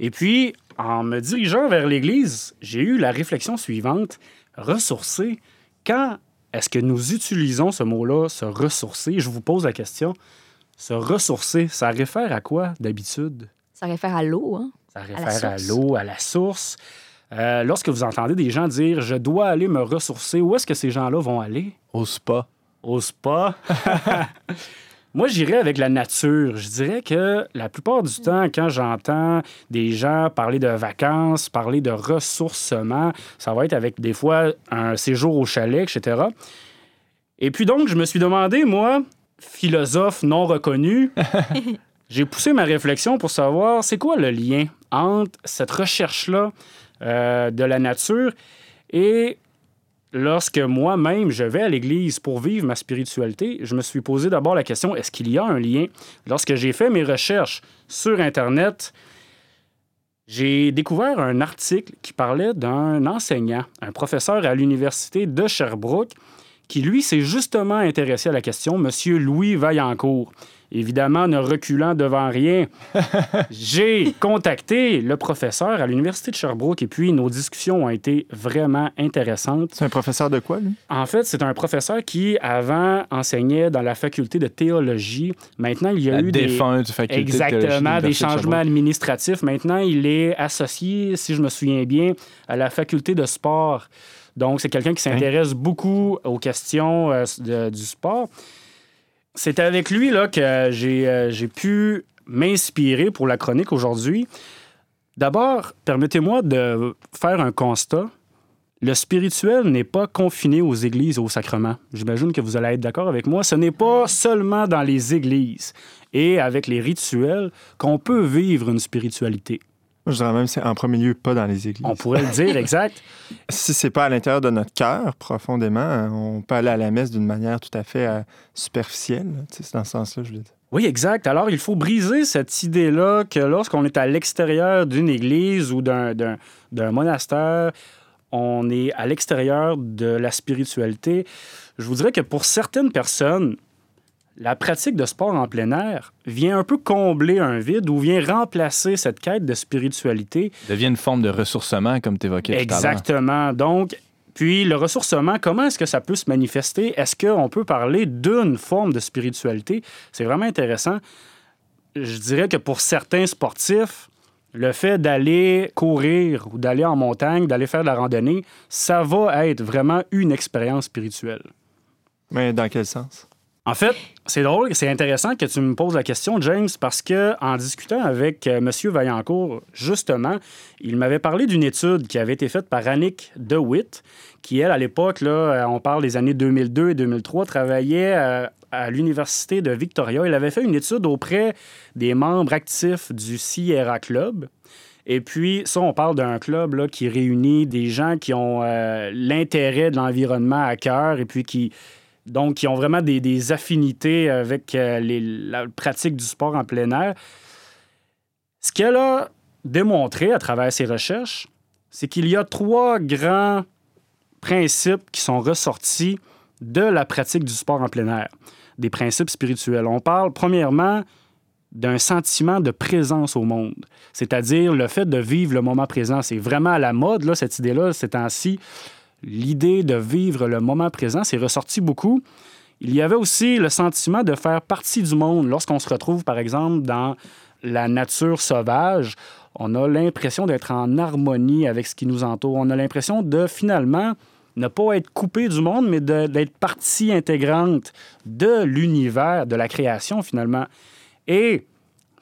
Et puis, en me dirigeant vers l'église, j'ai eu la réflexion suivante ressourcer, quand est-ce que nous utilisons ce mot-là, se ressourcer? Je vous pose la question. Se ressourcer, ça réfère à quoi d'habitude? Ça réfère à l'eau, hein? Ça réfère à l'eau, à, la source. Euh, lorsque vous entendez des gens dire je dois aller me ressourcer, où est-ce que ces gens-là vont aller? Au spa. Au spa. [laughs] Moi, j'irais avec la nature. Je dirais que la plupart du temps, quand j'entends des gens parler de vacances, parler de ressourcement, ça va être avec des fois un séjour au chalet, etc. Et puis donc, je me suis demandé, moi, philosophe non reconnu, [laughs] j'ai poussé ma réflexion pour savoir c'est quoi le lien entre cette recherche-là euh, de la nature et lorsque moi-même je vais à l'église pour vivre ma spiritualité, je me suis posé d'abord la question est-ce qu'il y a un lien? Lorsque j'ai fait mes recherches sur Internet, j'ai découvert un article qui parlait d'un enseignant, un professeur à l'université de Sherbrooke, qui lui s'est justement intéressé à la question, Monsieur Louis Vaillancourt évidemment ne reculant devant rien, [laughs] j'ai contacté le professeur à l'Université de Sherbrooke et puis nos discussions ont été vraiment intéressantes. C'est un professeur de quoi, lui? En fait, c'est un professeur qui, avant, enseignait dans la faculté de théologie. Maintenant, il y a eu des... faculté Exactement, des changements administratifs. Maintenant, il est associé, si je me souviens bien, à la faculté de sport. Donc, c'est quelqu'un qui s'intéresse beaucoup aux questions euh, du sport c'est avec lui là, que euh, j'ai pu m'inspirer pour la chronique aujourd'hui. D'abord, permettez-moi de faire un constat. Le spirituel n'est pas confiné aux églises, aux sacrements. J'imagine que vous allez être d'accord avec moi. Ce n'est pas seulement dans les églises et avec les rituels qu'on peut vivre une spiritualité. Je dirais même c'est en premier lieu pas dans les églises. On pourrait le dire, exact. [laughs] si c'est pas à l'intérieur de notre cœur, profondément, on peut aller à la messe d'une manière tout à fait euh, superficielle. C'est dans ce sens-là, je veux dire. Oui, exact. Alors, il faut briser cette idée-là que lorsqu'on est à l'extérieur d'une église ou d'un monastère, on est à l'extérieur de la spiritualité. Je vous dirais que pour certaines personnes, la pratique de sport en plein air vient un peu combler un vide ou vient remplacer cette quête de spiritualité. Devient une forme de ressourcement, comme tu évoquais tout à l'heure. Exactement. Donc, puis le ressourcement, comment est-ce que ça peut se manifester? Est-ce qu'on peut parler d'une forme de spiritualité? C'est vraiment intéressant. Je dirais que pour certains sportifs, le fait d'aller courir ou d'aller en montagne, d'aller faire de la randonnée, ça va être vraiment une expérience spirituelle. Mais dans quel sens? En fait, c'est drôle, c'est intéressant que tu me poses la question, James, parce que en discutant avec euh, M. Vaillancourt, justement, il m'avait parlé d'une étude qui avait été faite par Annick DeWitt, qui, elle, à l'époque, là, euh, on parle des années 2002 et 2003, travaillait euh, à l'Université de Victoria. Il avait fait une étude auprès des membres actifs du Sierra Club. Et puis, ça, on parle d'un club là, qui réunit des gens qui ont l'intérêt de l'environnement à cœur et puis qui, donc, qui ont vraiment des, affinités avec euh, la pratique du sport en plein air. Ce qu'elle a démontré à travers ses recherches, c'est qu'il y a trois grands principes qui sont ressortis de la pratique du sport en plein air, des principes spirituels. On parle premièrement d'un sentiment de présence au monde, c'est-à-dire le fait de vivre le moment présent. C'est vraiment à la mode, là, cette idée-là, ces temps-ci. L'idée de vivre le moment présent, c'est ressorti beaucoup. Il y avait aussi le sentiment de faire partie du monde. Lorsqu'on se retrouve, par exemple, dans la nature sauvage, on a l'impression d'être en harmonie avec ce qui nous entoure. On a l'impression de finalement ne pas être coupé du monde, mais d'être partie intégrante de l'univers, de la création finalement. Et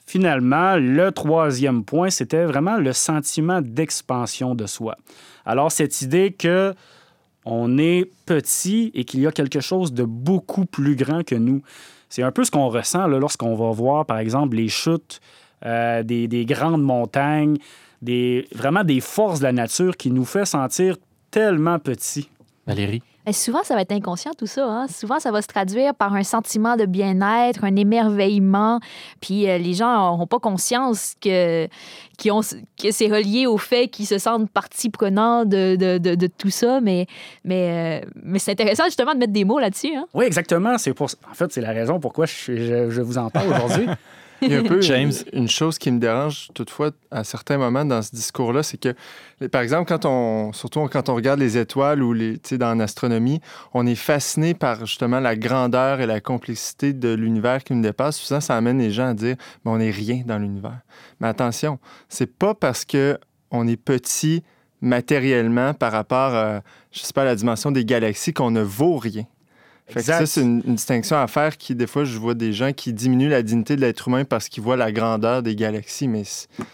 finalement, le troisième point, c'était vraiment le sentiment d'expansion de soi. Alors cette idée que on est petit et qu'il y a quelque chose de beaucoup plus grand que nous. C'est un peu ce qu'on ressent lorsqu'on va voir, par exemple, les chutes euh, des, des grandes montagnes, des, vraiment des forces de la nature qui nous fait sentir tellement petits. Valérie? Et souvent, ça va être inconscient, tout ça. hein. Souvent, ça va se traduire par un sentiment de bien-être, un émerveillement. Puis euh, les gens n'ont pas conscience que, ont- que c'est relié au fait qu'ils se sentent partie prenante de, de- de- de tout ça. Mais, mais, euh, mais c'est intéressant, justement, de mettre des mots là-dessus. hein. Oui, exactement. C'est pour... En fait, c'est la raison pourquoi je, je- je vous en parle aujourd'hui. [laughs] Il y a un peu [laughs] James. Une, une chose qui me dérange toutefois à certains moments dans ce discours-là, c'est que, par exemple, quand on, surtout quand on regarde les étoiles ou les, dans l'astronomie, on est fasciné par justement la grandeur et la complexité de l'univers qui nous dépasse. Souvent, ça amène les gens à dire, mais on n'est rien dans l'univers. Mais attention, c'est pas parce que on est petit matériellement par rapport, à, je sais pas, à la dimension des galaxies qu'on ne vaut rien. Fait que Exact. ça, c'est une, une distinction à faire qui, des fois, je vois des gens qui diminuent la dignité de l'être humain parce qu'ils voient la grandeur des galaxies, mais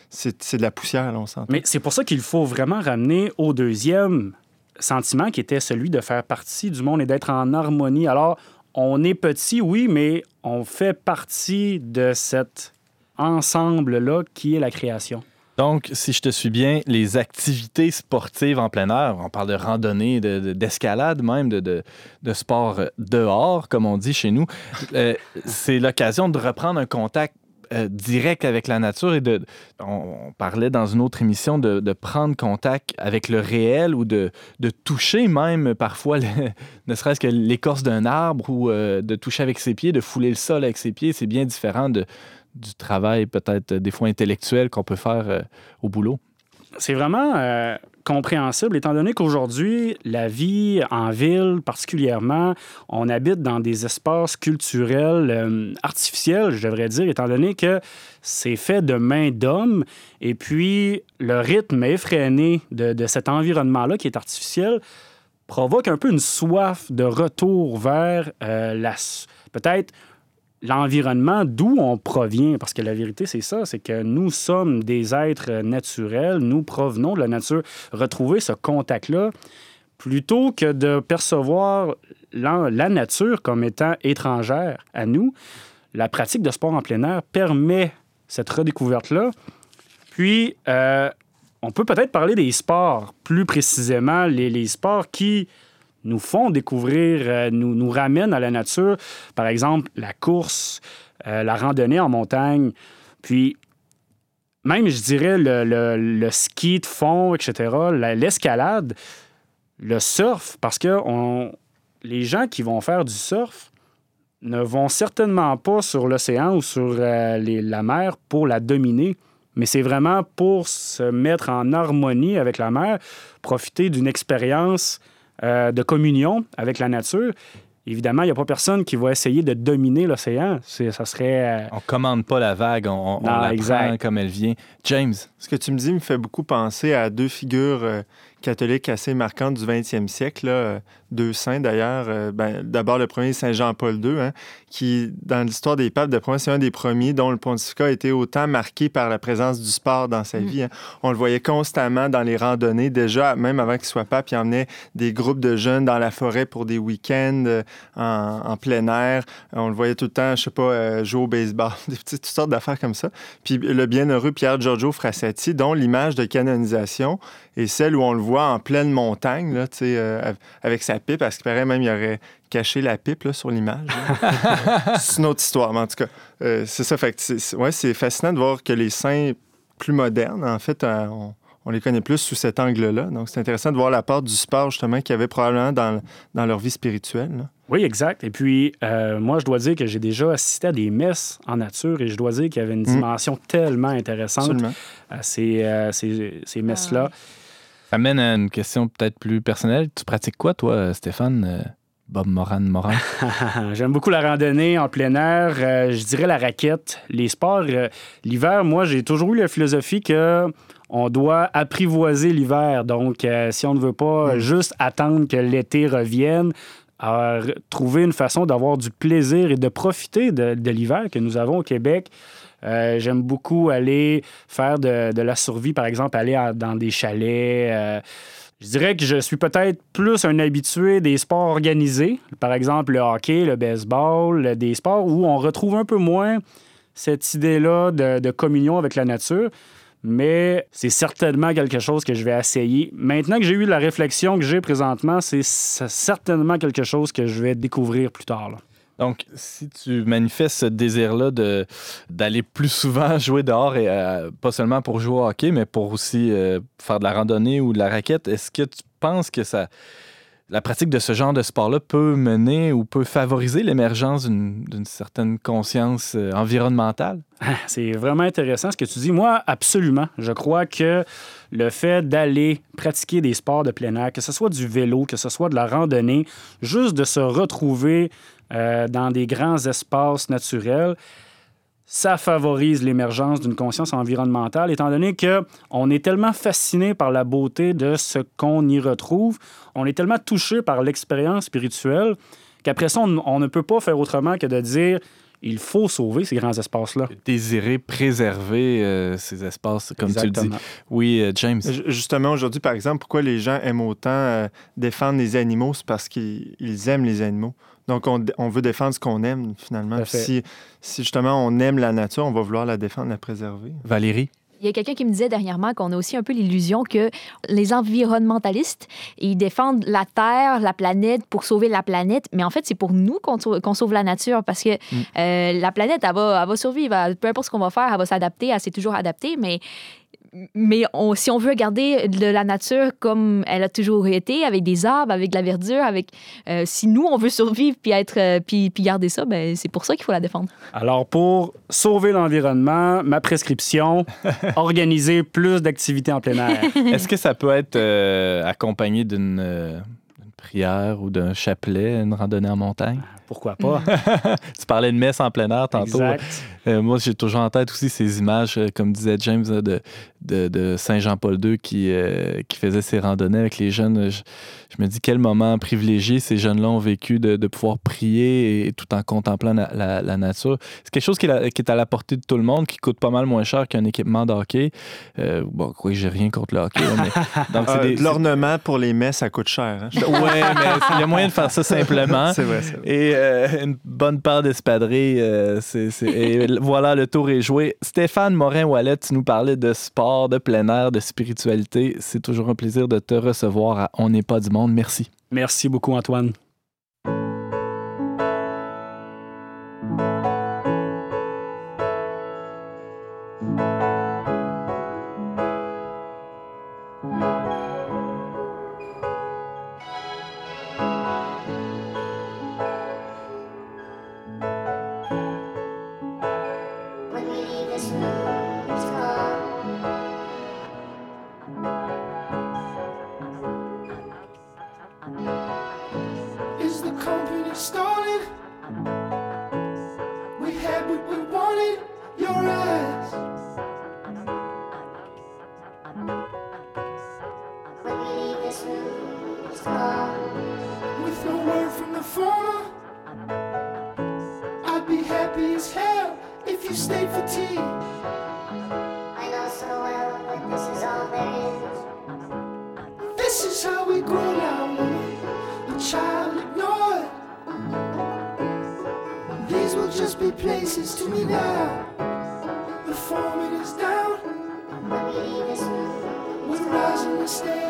c'est de la poussière, là, on s'entend. Mais c'est pour ça qu'il faut vraiment ramener au deuxième sentiment qui était celui de faire partie du monde et d'être en harmonie. Alors, on est petit, oui, mais on fait partie de cet ensemble-là qui est la création. Donc, si je te suis bien, les activités sportives en plein air, on parle de randonnée, de- de- d'escalade même, de, de, sport euh, dehors, comme on dit chez nous, euh, c'est l'occasion de reprendre un contact euh, direct avec la nature et de, on, parlait dans une autre émission de, prendre contact avec le réel ou de, de toucher même parfois, [laughs] ne serait-ce que l'écorce d'un arbre ou de toucher avec ses pieds, de fouler le sol avec ses pieds, c'est bien différent de, du travail peut-être euh, des fois intellectuel qu'on peut faire euh, au boulot? C'est vraiment euh, compréhensible étant donné qu'aujourd'hui, la vie en ville particulièrement, on habite dans des espaces culturels artificiels, je devrais dire, étant donné que c'est fait de main d'homme et puis le rythme effréné de, de cet environnement-là qui est artificiel provoque un peu une soif de retour vers la peut-être l'environnement d'où on provient. Parce que la vérité, c'est ça, c'est que nous sommes des êtres naturels, nous provenons de la nature. Retrouver ce contact-là, plutôt que de percevoir la, nature comme étant étrangère à nous, la pratique de sport en plein air permet cette redécouverte-là. Puis, euh, on peut peut-être parler des sports, plus précisément, les sports qui nous font découvrir, euh, nous, ramènent à la nature. Par exemple, la course, euh, la randonnée en montagne, puis même, je dirais, le, le- ski de fond, etc., la- l'escalade, le surf, parce que les gens qui vont faire du surf ne vont certainement pas sur l'océan ou sur euh, la mer pour la dominer, mais c'est vraiment pour se mettre en harmonie avec la mer, profiter d'une expérience euh, de communion avec la nature. Évidemment, il n'y a pas personne qui va essayer de dominer l'océan. Ça serait... euh, On commande pas la vague, on, on, la exact. prend comme elle vient. James, Ce que tu me dis me fait beaucoup penser à deux figures euh, catholiques assez marquantes du 20e siècle. Là, deux saints d'ailleurs. Euh, ben, D'abord, le premier, Saint Jean-Paul II, hein, qui, dans l'histoire des papes de France, c'est un des premiers dont le pontificat a été autant marqué par la présence du sport dans sa Mm. vie. hein. On le voyait constamment dans les randonnées. Déjà, même avant qu'il soit pape, il emmenait des groupes de jeunes dans la forêt pour des week-ends euh, en, en plein air. On le voyait tout le temps, je sais pas, euh, jouer au baseball, [laughs] des petites, toutes sortes d'affaires comme ça. Puis le bienheureux Pierre Giorgio Frassati, dont l'image de canonisation est celle où on le voit en pleine montagne, là, avec sa pipe, parce qu'il paraît même il aurait caché la pipe là, sur l'image. [laughs] c'est une autre histoire, mais en tout cas, euh, c'est ça. Fait que c'est- ouais, c'est fascinant de voir que les saints plus modernes, en fait, euh, on, on les connaît plus sous cet angle-là. Donc, c'est intéressant de voir la part du sport, justement, qu'il y avait probablement dans, dans leur vie spirituelle. là. Oui, exact. Et puis, euh, moi, je dois dire que j'ai déjà assisté à des messes en nature et je dois dire qu'il y avait une dimension tellement intéressante Absolument. à ces, euh, ces, ces messes-là. Ça mène à une question peut-être plus personnelle. Tu pratiques quoi, toi, Stéphane? Euh, Bob Moran Moran. [laughs] J'aime beaucoup la randonnée en plein air. Euh, je dirais la raquette. Les sports, euh, l'hiver, moi, j'ai toujours eu la philosophie que on doit apprivoiser l'hiver. Donc, euh, si on ne veut pas Mm. juste attendre que l'été revienne, trouver une façon d'avoir du plaisir et de profiter de, de l'hiver que nous avons au Québec. Euh, J'aime beaucoup aller faire de, la survie, par exemple, aller dans des chalets. euh, je dirais que je suis peut-être plus un habitué des sports organisés, par exemple le hockey, le baseball, des sports où on retrouve un peu moins cette idée-là de, communion avec la nature. Mais c'est certainement quelque chose que je vais essayer. Maintenant que j'ai eu la réflexion que j'ai présentement, c'est certainement quelque chose que je vais découvrir plus tard. Donc, si tu manifestes ce désir-là d'aller plus souvent [laughs] jouer dehors, et euh, pas seulement pour jouer au hockey, mais pour aussi euh, faire de la randonnée ou de la raquette, est-ce que tu penses que ça, la pratique de ce genre de sport-là peut mener ou peut favoriser l'émergence d'une, certaine conscience euh, environnementale? C'est vraiment intéressant ce que tu dis. Moi, absolument. Je crois que le fait d'aller pratiquer des sports de plein air, que ce soit du vélo, que ce soit de la randonnée, juste de se retrouver euh, dans des grands espaces naturels, ça favorise l'émergence d'une conscience environnementale, étant donné que on est tellement fasciné par la beauté de ce qu'on y retrouve, on est tellement touché par l'expérience spirituelle qu'après ça, on, on ne peut pas faire autrement que de dire il faut sauver ces grands espaces-là. Désirer préserver euh, ces espaces, comme tu le dis. Oui, euh, James. Ju- Justement, aujourd'hui, par exemple, pourquoi les gens aiment autant euh, défendre les animaux, c'est parce qu'ils ils aiment les animaux. Donc, on, on veut défendre ce qu'on aime, finalement. Si, si, justement, on aime la nature, on va vouloir la défendre, la préserver. Valérie? Il y a quelqu'un qui me disait dernièrement qu'on a aussi un peu l'illusion que les environnementalistes, ils défendent la Terre, la planète pour sauver la planète, mais en fait, c'est pour nous qu'on sau- qu'on sauve la nature parce que euh, la planète, elle va, elle va survivre. Elle- peu importe ce qu'on va faire, elle va s'adapter, elle s'est toujours adaptée, mais mais on- si on veut garder de la nature comme elle a toujours été, avec des arbres, avec de la verdure, avec euh, si nous on veut survivre puis être euh, puis, puis garder ça, ben c'est pour ça qu'il faut la défendre. Alors, pour sauver l'environnement, ma prescription, [laughs] organiser plus d'activités en plein air. [laughs] Est-ce que ça peut être euh, accompagné d'une euh, d'une prière ou d'un chapelet, une randonnée en montagne? Pourquoi pas? [laughs] Tu parlais de messe en plein air tantôt. Exact. Euh, moi, j'ai toujours en tête aussi ces images, euh, comme disait James, là, de, de, de Saint-Jean-Paul II qui, euh, qui faisait ses randonnées avec les jeunes. Je, je me dis quel moment privilégié ces jeunes-là ont vécu de, de pouvoir prier et, tout en contemplant la, la- la nature. C'est quelque chose qui est, la- qui est à la portée de tout le monde, qui coûte pas mal moins cher qu'un équipement de hockey. Euh, bon, quoi, j'ai rien contre le hockey. mais- [laughs] Euh, l'ornement pour les messes, ça coûte cher. hein. Ouais, mais il y a moyen de faire ça simplement. [laughs] c'est vrai, c'est vrai. Et euh, une bonne paire d'espadrilles. euh, et [laughs] voilà, le tour est joué. Stéphane Morin-Wallet, tu nous parlais de sport, de plein air, de spiritualité. C'est toujours un plaisir de te recevoir à On n'est pas du monde. Merci. Merci beaucoup, Antoine. with no word from the farmer. I'd be happy as hell if you stayed for tea. I know so well, but this is all there is. This is how we grow now, woman. A child ignored. These will just be places to me now. The form is down. We're rising the stairs.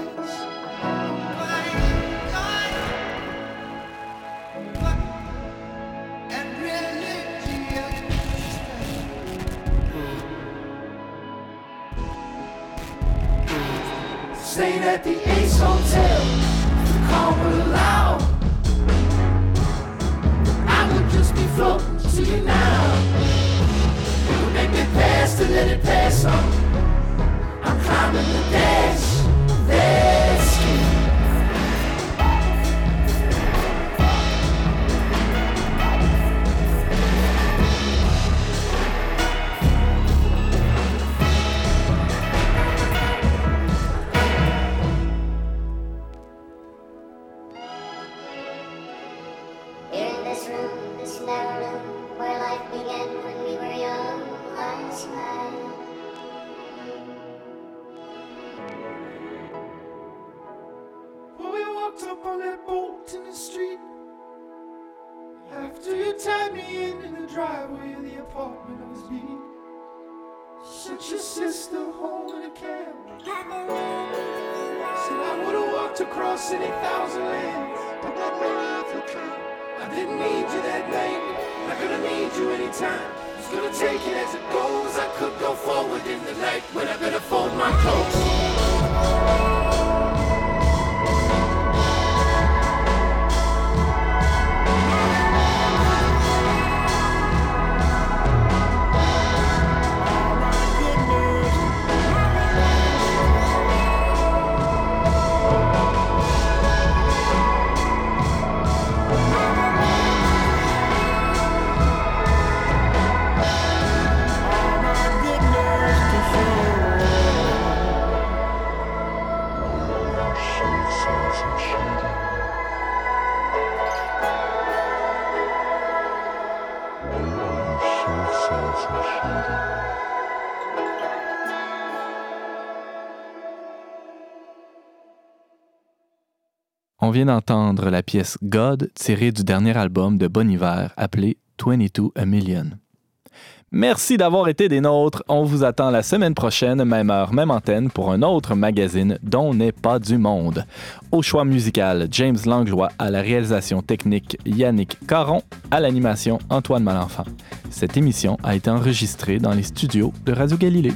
Staying at the Ace Hotel, the call will allow. I would just be floating to you now. It would make me pass to let it pass on. I'm climbing the dash, any thousand lands. I didn't need you that night. Not gonna need you anytime. Just gonna take it as it goes. I could go forward in the night when I better fold my clothes. Vient d'entendre la pièce God tirée du dernier album de Bon Hiver appelé 22 A Million. Merci d'avoir été des nôtres. On vous attend la semaine prochaine, même heure, même antenne, pour un autre magazine dont n'est pas du monde. Au choix musical, James Langlois, à la réalisation technique, Yannick Caron, à l'animation, Antoine Malenfant. Cette émission a été enregistrée dans les studios de Radio Galilée.